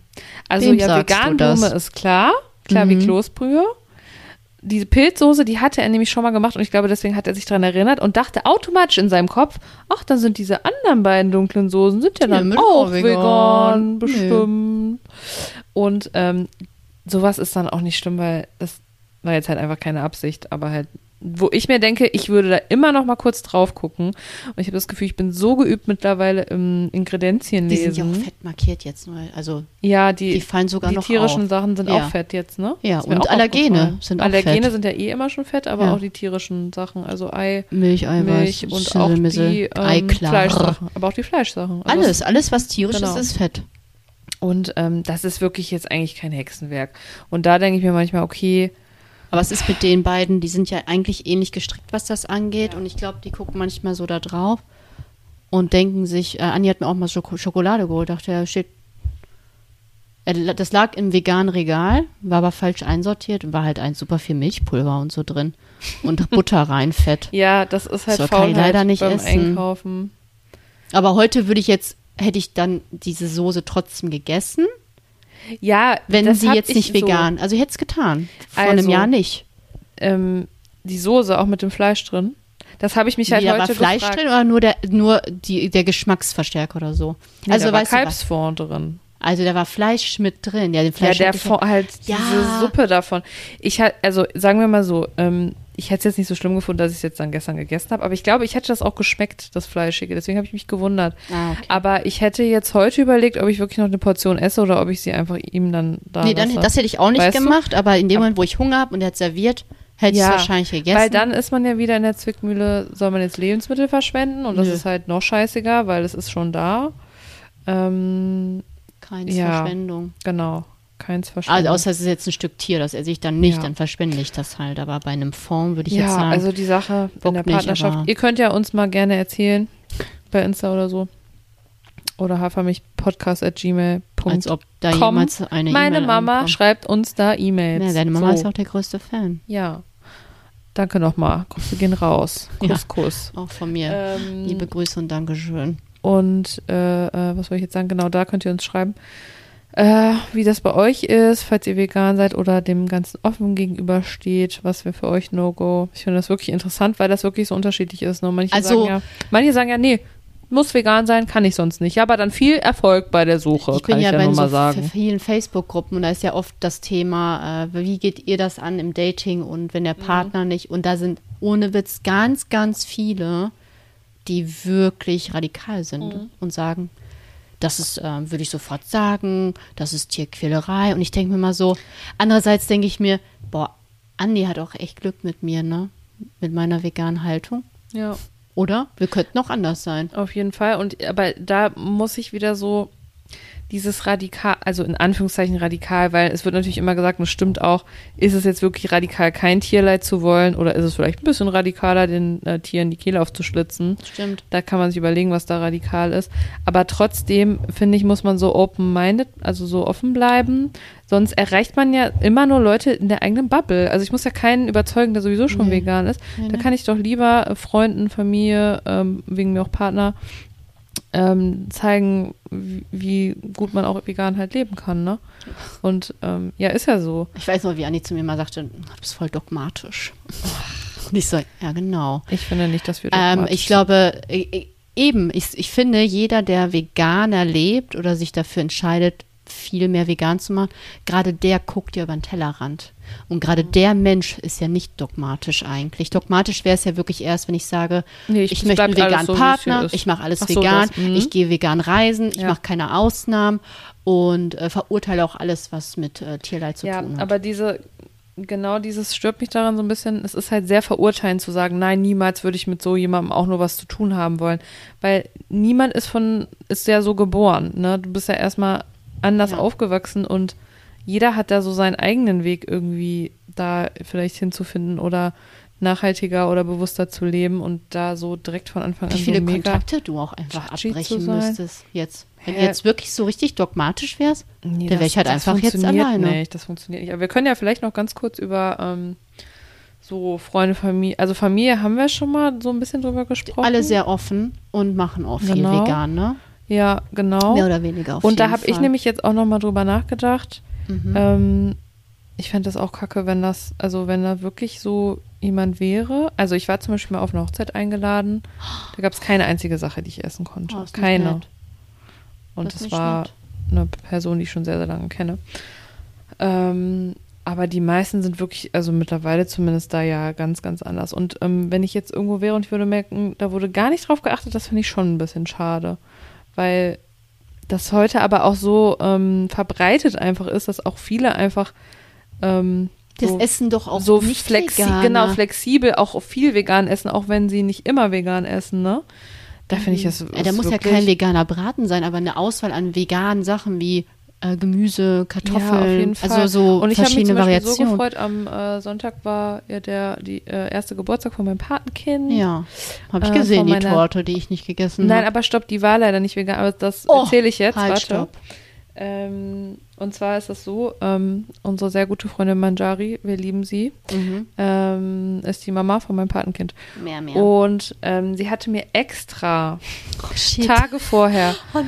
Also Wem ja, das? ist klar, klar wie Mhm. Kloßbrühe. Diese Pilzsoße, die hatte er nämlich schon mal gemacht und ich glaube, deswegen hat er sich daran erinnert und dachte automatisch in seinem Kopf, ach, dann sind diese anderen beiden dunklen Soßen, sind ja Ja, dann mit auch vegan, vegan. Bestimmt. Und ähm, sowas ist dann auch nicht schlimm, weil das war jetzt halt einfach keine Absicht, aber halt, wo ich mir denke, ich würde da immer noch mal kurz drauf gucken. Und ich habe das Gefühl, ich bin so geübt mittlerweile im Ingredienzien Die sind ja auch fett markiert jetzt. Nur. Also Ja, die, die fallen sogar die noch tierischen auf. Sachen sind Ja. auch fett jetzt, ne? Ja, und Allergene sind auch Allergene fett. sind ja eh immer schon fett, aber Ja. auch die tierischen Sachen, also Ei, Milch, Eiweiß, Milch und auch die ähm. Fleischsachen. Aber auch die Fleischsachen. Also Alles, alles, was tierisch Genau. ist, ist fett. Und ähm, das ist wirklich jetzt eigentlich kein Hexenwerk. Und da denke ich mir manchmal, okay, Aber es ist mit den beiden, die sind ja eigentlich ähnlich gestrickt, was das angeht. Und ich glaube, die gucken manchmal so da drauf und denken sich, äh, Anni hat mir auch mal Schoko Schokolade geholt, dachte, ja, steht. Äh, Das lag im veganen Regal, war aber falsch einsortiert und war halt ein super viel Milchpulver und so drin. Und [LAUGHS] Butter rein, Fett. ja, das ist halt So kann ich leider nicht beim essen. Einkaufen. Aber heute würde ich jetzt, hätte ich dann diese Soße trotzdem gegessen, Ja, wenn das sie jetzt ich nicht so. vegan. Also ich hätte es getan. Vor einem Also, Jahr nicht. Ähm, die Soße auch mit dem Fleisch drin. Das habe ich mich halt war heute Fleisch gefragt. drin oder nur der, nur die, der Geschmacksverstärker oder so? Nee, also da war? Kalbsfond drin. Also da war Fleisch mit drin. Ja, den Ja, Fleisch der hatte ich Fond, halt Ja. diese Suppe davon. Ich halt, also sagen wir mal so, ähm, ich hätte es jetzt nicht so schlimm gefunden, dass ich es jetzt dann gestern gegessen habe, aber ich glaube, ich hätte das auch geschmeckt, das Fleischige. Deswegen habe ich mich gewundert. Ah, okay. Aber ich hätte jetzt heute überlegt, ob ich wirklich noch eine Portion esse oder ob ich sie einfach ihm dann da nee, dann, das hätte ich auch nicht Weißt du? gemacht, aber in dem Moment, wo ich Hunger habe und er hat serviert, hätte ich es Ja, wahrscheinlich gegessen. Weil dann ist man ja wieder in der Zwickmühle, soll man jetzt Lebensmittel verschwenden und das Nö. ist halt noch scheißiger, weil es ist schon da. Ähm, Keine ja. Verschwendung. genau, keins verschwenden. Also außer es ist jetzt ein Stück Tier, das esse ich dann nicht, Ja. dann verschwende ich das halt. Aber bei einem Fond würde ich ja, jetzt sagen, also die Sache in der nicht, Partnerschaft. aber- Ihr könnt ja uns mal gerne erzählen, bei Insta oder so. Oder hafermilchpodcast.gmail.com. als ob da jemals eine Meine E-Mail Mama ankommt. schreibt uns da E-Mails. Ja, deine Mama so. ist auch der größte Fan. Ja. Danke nochmal. Grüße gehen raus. Kuss, Ja. Kuss. Auch von mir. Ähm, Liebe Grüße und Dankeschön. Und äh, äh, was soll ich jetzt sagen? Genau, da könnt ihr uns schreiben, äh, wie das bei euch ist, falls ihr vegan seid oder dem Ganzen offen gegenübersteht, was wäre für euch No-Go. Ich finde das wirklich interessant, weil das wirklich so unterschiedlich ist. Ne? Manche, Also- sagen ja, manche sagen ja, nee, muss vegan sein, kann ich sonst nicht. Ja, aber dann viel Erfolg bei der Suche, Ich kann bin ich ja ja, bei nur so mal sagen. vielen Facebook-Gruppen und da ist ja oft das Thema, äh, wie geht ihr das an im Dating und wenn der Mhm. Partner nicht, und da sind ohne Witz ganz, ganz viele, die wirklich radikal sind Mhm. und sagen, das ist, äh, würde ich sofort sagen, das ist Tierquälerei. Und ich denke mir mal so, andererseits denke ich mir, boah, Andi hat auch echt Glück mit mir, ne? Mit meiner veganen Haltung. Ja. Oder? Wir könnten auch anders sein. Auf jeden Fall. Und aber da muss ich wieder so dieses radikal, also in Anführungszeichen radikal, weil es wird natürlich immer gesagt, und es stimmt auch, ist es jetzt wirklich radikal, kein Tierleid zu wollen oder ist es vielleicht ein bisschen radikaler, den äh, Tieren die Kehle aufzuschlitzen? Stimmt. Da kann man sich überlegen, was da radikal ist. Aber trotzdem, finde ich, muss man so open-minded, also so offen bleiben. Sonst erreicht man ja immer nur Leute in der eigenen Bubble. Also ich muss ja keinen überzeugen, der sowieso schon Nee. vegan ist. Nee, Da nee. kann ich doch lieber Freunden, Familie, ähm, wegen mir auch Partner, ähm, zeigen, wie, wie gut man auch vegan halt leben kann, ne? Und ähm, ja, ist ja so. Ich weiß noch, wie Anni zu mir mal sagte, du bist voll dogmatisch. Und ich so, ja genau. Ich finde nicht, dass wir Ähm, dogmatisch ich glaube, e- eben, ich, ich finde, jeder, der veganer lebt oder sich dafür entscheidet, viel mehr vegan zu machen, gerade der guckt ja über den Tellerrand. Und gerade der Mensch ist ja nicht dogmatisch eigentlich. Dogmatisch wäre es ja wirklich erst, wenn ich sage, Nee, ich, ich- möchte einen veganen so, Partner, ich mache alles Ach so, vegan, das, mhm. ich gehe vegan reisen, ich Ja. mache keine Ausnahmen und äh, verurteile auch alles, was mit äh, Tierleid zu Ja, tun hat. aber diese, genau dieses stört mich daran so ein bisschen. Es ist halt sehr verurteilend zu sagen, nein, niemals würde ich mit so jemandem auch nur was zu tun haben wollen. Weil niemand ist von, ist ja so geboren, ne? Du bist ja erstmal anders Ja. aufgewachsen und jeder hat da so seinen eigenen Weg irgendwie da vielleicht hinzufinden oder nachhaltiger oder bewusster zu leben und da so direkt von Anfang Wie an viele so. Kontakte du auch einfach abbrechen müsstest jetzt. Wenn du jetzt wirklich so richtig dogmatisch wärst, Nee, dann wäre ich halt einfach jetzt alleine. Nicht, das funktioniert nicht. Aber wir können ja vielleicht noch ganz kurz über ähm, so Freunde, Familie, also Familie haben wir schon mal so ein bisschen drüber gesprochen. alle sehr offen und machen auch viel Genau. vegan, ne? Ja, genau. Mehr oder weniger auf Und da habe ich nämlich jetzt auch noch mal drüber nachgedacht. Mhm. Ähm, ich fände das auch kacke, wenn das, also wenn da wirklich so jemand wäre. Also ich war zum Beispiel mal auf eine Hochzeit eingeladen. Da gab es keine einzige Sache, die ich essen konnte. Oh, keine. nett. Und Das nicht war nett. eine Person, die ich schon sehr, sehr lange kenne. Ähm, aber die meisten sind wirklich, also mittlerweile zumindest da ja ganz, ganz anders. Und ähm, wenn ich jetzt irgendwo wäre und ich würde merken, da wurde gar nicht drauf geachtet, das finde ich schon ein bisschen schade. Weil das heute aber auch so ähm, verbreitet einfach ist, dass auch viele einfach ähm, Das so, Essen doch auch so nicht flexi Veganer. genau, flexibel auch viel vegan essen, auch wenn sie nicht immer vegan essen, ne? Da finde ich das. Ja, da muss ja kein veganer Braten sein, aber eine Auswahl an veganen Sachen wie äh, Gemüse, Kartoffeln, Ja, auf jeden Fall. also so und ich habe mich verschiedene so Variationen. gefreut, am äh, Sonntag war ja der die äh, erste Geburtstag von meinem Patenkind. ja, habe ich Äh, gesehen, die meiner- Torte, die ich nicht gegessen Nein, habe. aber stopp, die war leider nicht vegan, aber das Oh, erzähle ich jetzt. halt, Warte. stopp. Ähm, und zwar ist das so, ähm, unsere sehr gute Freundin Manjari, wir lieben sie, Mhm. ähm, ist die Mama von meinem Patenkind. Mehr, mehr. Und ähm, sie hatte mir extra oh. Tage vorher oh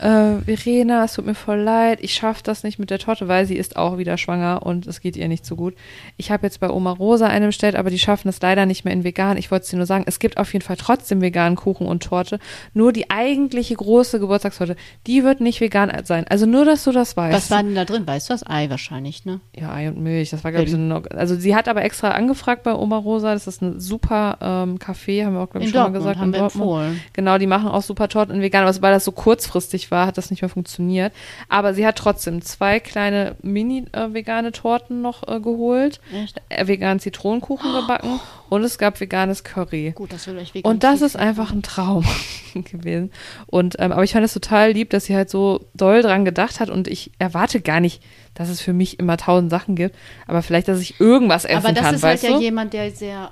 nein. äh, Verena, es tut mir voll leid, ich schaffe das nicht mit der Torte, weil sie ist auch wieder schwanger und es geht ihr nicht so gut. Ich habe jetzt bei Oma Rosa eine bestellt, aber die schaffen es leider nicht mehr in vegan. Ich wollte es dir nur sagen, es gibt auf jeden Fall trotzdem veganen Kuchen und Torte. Nur die eigentliche große Geburtstagstorte, die wird nicht vegan sein. Also nur, dass du das weißt. Was war denn da drin? Weißt du das? Ei wahrscheinlich, ne? Ja, Ei und Milch. Das war, glaube ich, so eine, also sie hat aber extra angefragt bei Oma Rosa. Das ist ein super ähm, Café, haben wir auch, glaube ich, In schon Dortmund mal gesagt. haben in wir Dortmund. empfohlen. Genau, die machen auch super Torten in vegan, aber weil das so kurzfristig war, hat das nicht mehr funktioniert. Aber sie hat trotzdem zwei kleine mini-vegane Torten noch äh, geholt, Echt? äh, veganen Zitronenkuchen gebacken und es gab veganes Curry. Gut, das wird euch vegan. Und das ist einfach ein Traum [LAUGHS] gewesen. Und ähm, aber ich fand es total lieb, dass sie halt so doll dran gedacht hat und ich erwarte gar nicht, dass es für mich immer tausend Sachen gibt, aber vielleicht, dass ich irgendwas essen Aber das kann, ist halt ja du? jemand, der sehr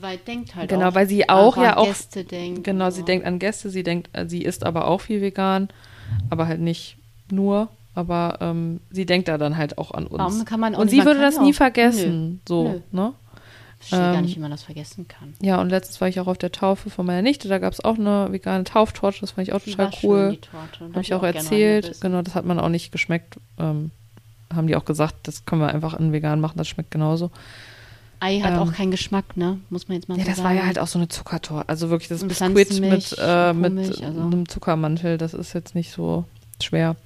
weit denkt halt Genau, auch. weil sie auch an ja auch- Gäste denkt. Genau, und sie so. denkt an Gäste, sie denkt, äh, sie isst aber auch viel vegan, aber halt nicht nur, aber ähm, sie denkt da dann halt auch an uns. Warum kann man und sie würde kann das nie vergessen, so, Nö. ne? Ich verstehe gar ähm, nicht, wie man das vergessen kann. Ja, und letztens war ich auch auf der Taufe von meiner Nichte, da gab es auch eine vegane Tauftorte, das fand ich auch Die total cool. die Torte. Habe ich auch erzählt, genau, das hat man auch nicht geschmeckt. Ähm, haben die auch gesagt, das können wir einfach in vegan machen, das schmeckt genauso. Ei hat ähm, auch keinen Geschmack, ne? Muss man jetzt mal Ja, so das sagen. war ja halt auch so eine Zuckertorte. Also wirklich das Und Biskuit mit, äh, mit Kuhmilch, also. einem Zuckermantel, das ist jetzt nicht so schwer.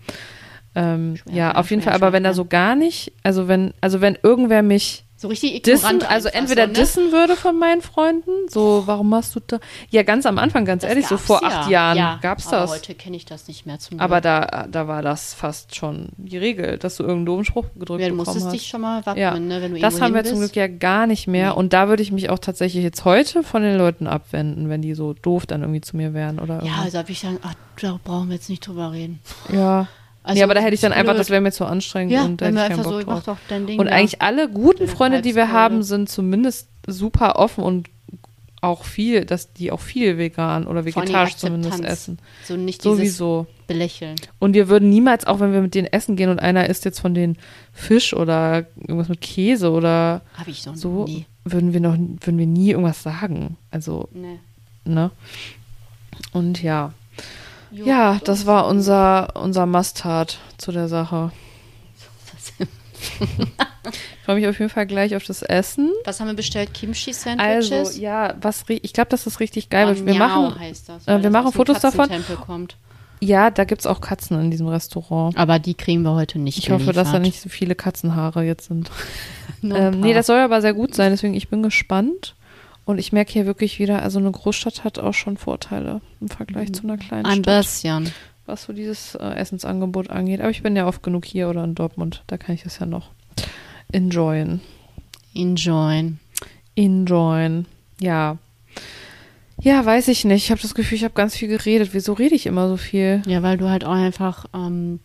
Ähm, Schwer, ja, auf jeden schwer, Fall, aber schwer, wenn da ja. so gar nicht, also wenn, also wenn irgendwer mich So richtig dissen, ignorant also einfach entweder ne? dissen würde von meinen Freunden, so, warum machst du da? Ja, ganz am Anfang, ganz Das ehrlich, so vor ja. acht Jahren ja, gab's aber das. heute kenne ich das nicht mehr zum Aber Glück. da, da war das fast schon die Regel, dass du irgendeinen doofen Spruch gedrückt ja, du bekommen musstest hast. dich schon mal wappnen, Ja, ne? Wenn du Das haben wir hin zum bist. Glück ja gar nicht mehr. Nee. Und da würde ich mich auch tatsächlich jetzt heute von den Leuten abwenden, wenn die so doof dann irgendwie zu mir wären oder Ja, irgendwas. also habe ich dann, ach, da brauchen wir jetzt nicht drüber reden. ja. Also, nee, aber da hätte ich dann einfach, das wäre mir zu anstrengend ja, und da hätte wir ich keinen Bock so, drauf. Ding Und da. eigentlich alle guten Freunde, die wir haben, sind zumindest super offen und auch viel, dass die auch viel vegan oder vegetarisch zumindest essen. So nicht Sowieso. Belächeln. Und wir würden niemals, auch wenn wir mit denen essen gehen und einer isst jetzt von denen Fisch oder irgendwas mit Käse oder so, nie. würden wir noch, würden wir nie irgendwas sagen. Also, Nee. ne? Und ja. Ja, das war unser, unser Must-Tat zu der Sache. Ich freue mich auf jeden Fall gleich auf das Essen. Was haben wir bestellt? Kimchi-Sandwiches? Also, ja, was ich glaube, das ist richtig geil. Weil wir machen, heißt das, äh, wir machen Fotos davon. Kommt. ja, da gibt es auch Katzen in diesem Restaurant. Aber die kriegen wir heute nicht Ich hoffe, dass da geliefert. nicht so viele Katzenhaare jetzt sind. [LAUGHS] Ähm, nee, das soll aber sehr gut sein, deswegen ich bin gespannt. Und ich merke hier wirklich wieder, also eine Großstadt hat auch schon Vorteile im Vergleich zu einer kleinen Ein Stadt, bisschen. was so dieses äh, Essensangebot angeht. Aber ich bin ja oft genug hier oder in Dortmund, da kann ich das ja noch enjoyen. Enjoy. Enjoyen, ja. Ja, weiß ich nicht. Ich habe das Gefühl, ich habe ganz viel geredet. Wieso rede ich immer so viel? Ja, weil du halt auch einfach ähm,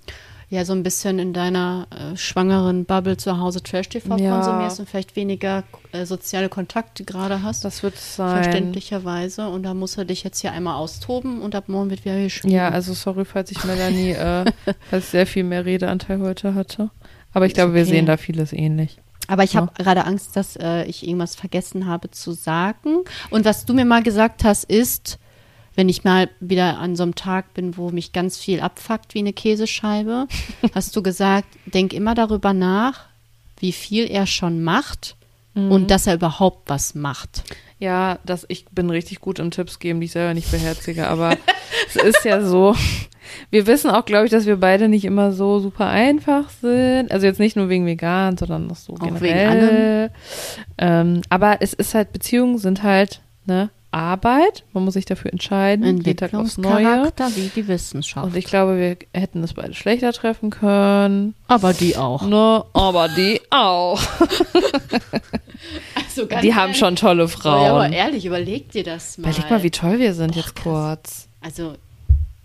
ja so ein bisschen in deiner äh, schwangeren Bubble zu Hause Trash-TV Ja. konsumierst und vielleicht weniger äh, soziale Kontakte gerade hast. Das wird es sein. Verständlicherweise. Und da musst du dich jetzt hier einmal austoben und ab morgen wird wieder geschrieben. Ja, also sorry, falls ich Melanie, äh, [LAUGHS] falls sehr viel mehr Redeanteil heute hatte. Aber ich Ist glaube, wir okay. sehen da vieles ähnlich. Aber ich habe gerade Angst, dass äh, ich irgendwas vergessen habe zu sagen. Und was du mir mal gesagt hast, ist, wenn ich mal wieder an so einem Tag bin, wo mich ganz viel abfuckt wie eine Käsescheibe, [LAUGHS] hast du gesagt, denk immer darüber nach, wie viel er schon macht und dass er überhaupt was macht. Ja, das, ich bin richtig gut im Tipps geben, die ich selber nicht beherzige, aber [LAUGHS] es ist ja so. Wir wissen auch, glaube ich, dass wir beide nicht immer so super einfach sind. Also jetzt nicht nur wegen vegan, sondern auch so Auch wegen generell. Ähm, aber es ist halt, Beziehungen sind halt ne Arbeit. Man muss sich dafür entscheiden, jeden Tag aufs Neue. Entwicklungscharakter wie die Wissenschaft. Und ich glaube, wir hätten es beide schlechter treffen können. Aber die auch. Ne, aber die auch. Also ganz Die haben schon tolle Ja, aber Frauen. ehrlich, überleg dir das mal. Überleg mal, wie toll wir sind jetzt krass. kurz. Also,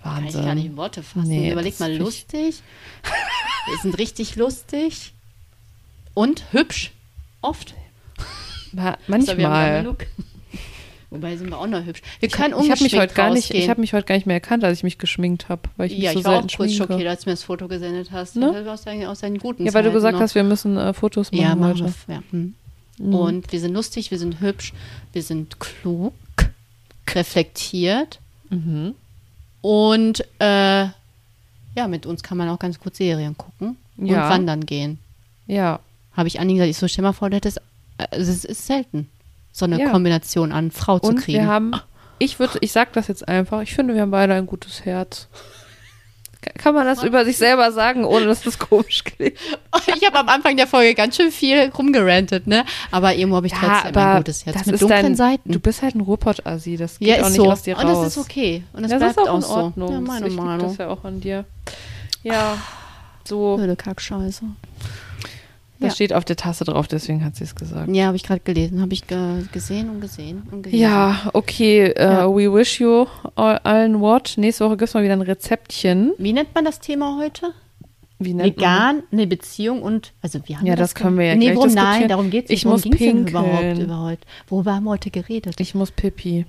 Kann ich gar nicht Wahnsinn. in Worte fassen. Nee, Überleg das mal, lustig. Wir sind richtig lustig. Und hübsch. Oft. Ma- Also, wir haben Manchmal. genug. Wobei sind wir auch noch hübsch. Wir Ich können habe mich heute gar nicht, ich habe mich heute gar nicht mehr erkannt, als ich mich geschminkt habe, weil ich ja, mich ich so war auch kurz schminke. schockiert, als du mir das Foto gesendet hast. Ne? Aus, deinen, aus deinen guten Ja, weil du Zeiten gesagt noch. hast, wir müssen äh, Fotos machen Ja, heute. wir. Ja. hm. Mhm. Und wir sind lustig, wir sind hübsch, wir sind klug, reflektiert Mhm. und äh, ja, mit uns kann man auch ganz gut Serien gucken Ja. und wandern gehen. Ja, Habe ich Anni gesagt, ich so, stell mal vor, du hättest, also es ist selten, so eine Ja. Kombination an Frau zu und kriegen. wir haben, ich würde, ich sag das jetzt einfach, ich finde, wir haben beide ein gutes Herz. Ka- Kann man das über sich selber sagen, ohne dass das komisch klingt? [LAUGHS] ich habe am Anfang der Folge ganz schön viel rumgerantet, ne? Aber irgendwo habe ich trotzdem ein gutes Herz das mit ist dunklen dein, Seiten. Du bist halt ein Ruhrpott-Assi, das geht ja, auch nicht so. aus dir und raus. das ist okay. Und das, das bleibt ist auch in so. Ordnung. Ja, meine liebe Meinung. das ja auch an dir. Ja, so. Blöde Kackscheiße. Das Ja. steht auf der Tasse drauf, deswegen hat sie es gesagt. Ja, habe ich gerade gelesen. Habe ich ge gesehen und gesehen und gelesen. Ja, okay. Äh, Ja. We wish you all, allen what. Nächste Woche gibt es mal wieder ein Rezeptchen. Wie nennt man das Thema heute? Wie nennt man Vegan, eine Beziehung und, also wir haben Ja, das können wir ja Nee, worum, nein, darum geht es Ich muss pinkeln. überhaupt über heute? Worüber haben wir heute geredet? Ich muss Pipi.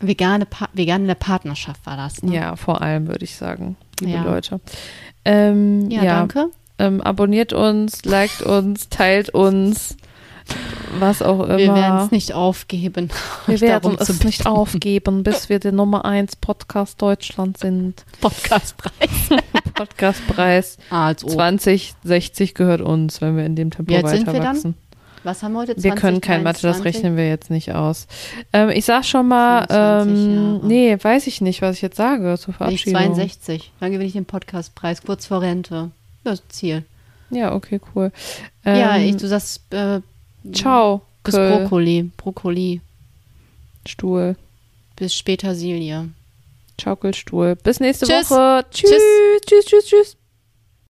Vegane, pa vegan in der Partnerschaft war das, ne? Ja, vor allem würde ich sagen, liebe Ja. Leute. Ähm, Ja, ja, danke. Ähm, abonniert uns, liked uns, teilt uns, was auch immer. Wir werden es nicht aufgeben. Wir werden es nicht aufgeben, bis wir der Nummer 1 Podcast Deutschland sind. Podcastpreis. [LAUGHS] Podcastpreis Also, 2060 gehört uns, wenn wir in dem Tempo weiter wachsen. was haben wir heute? Wir können kein Mathe, das 2023? rechnen wir jetzt nicht aus. Ähm, ich sag schon mal, 25 ähm, nee, weiß ich nicht, was ich jetzt sage zur Verabschiedung. 62. Dann gewinne ich den Podcastpreis, kurz vor Rente. Das Ziel. Ja, okay, cool. ja, Ähm, ich, du sagst, äh, Ciao, bis Köll, Brokkoli. Brokkoli. Stuhl, Bis später, Silje. Schaukelstuhl. Bis nächste Tschüss. Woche. Tschüss. tschüss, tschüss, tschüss. tschüss.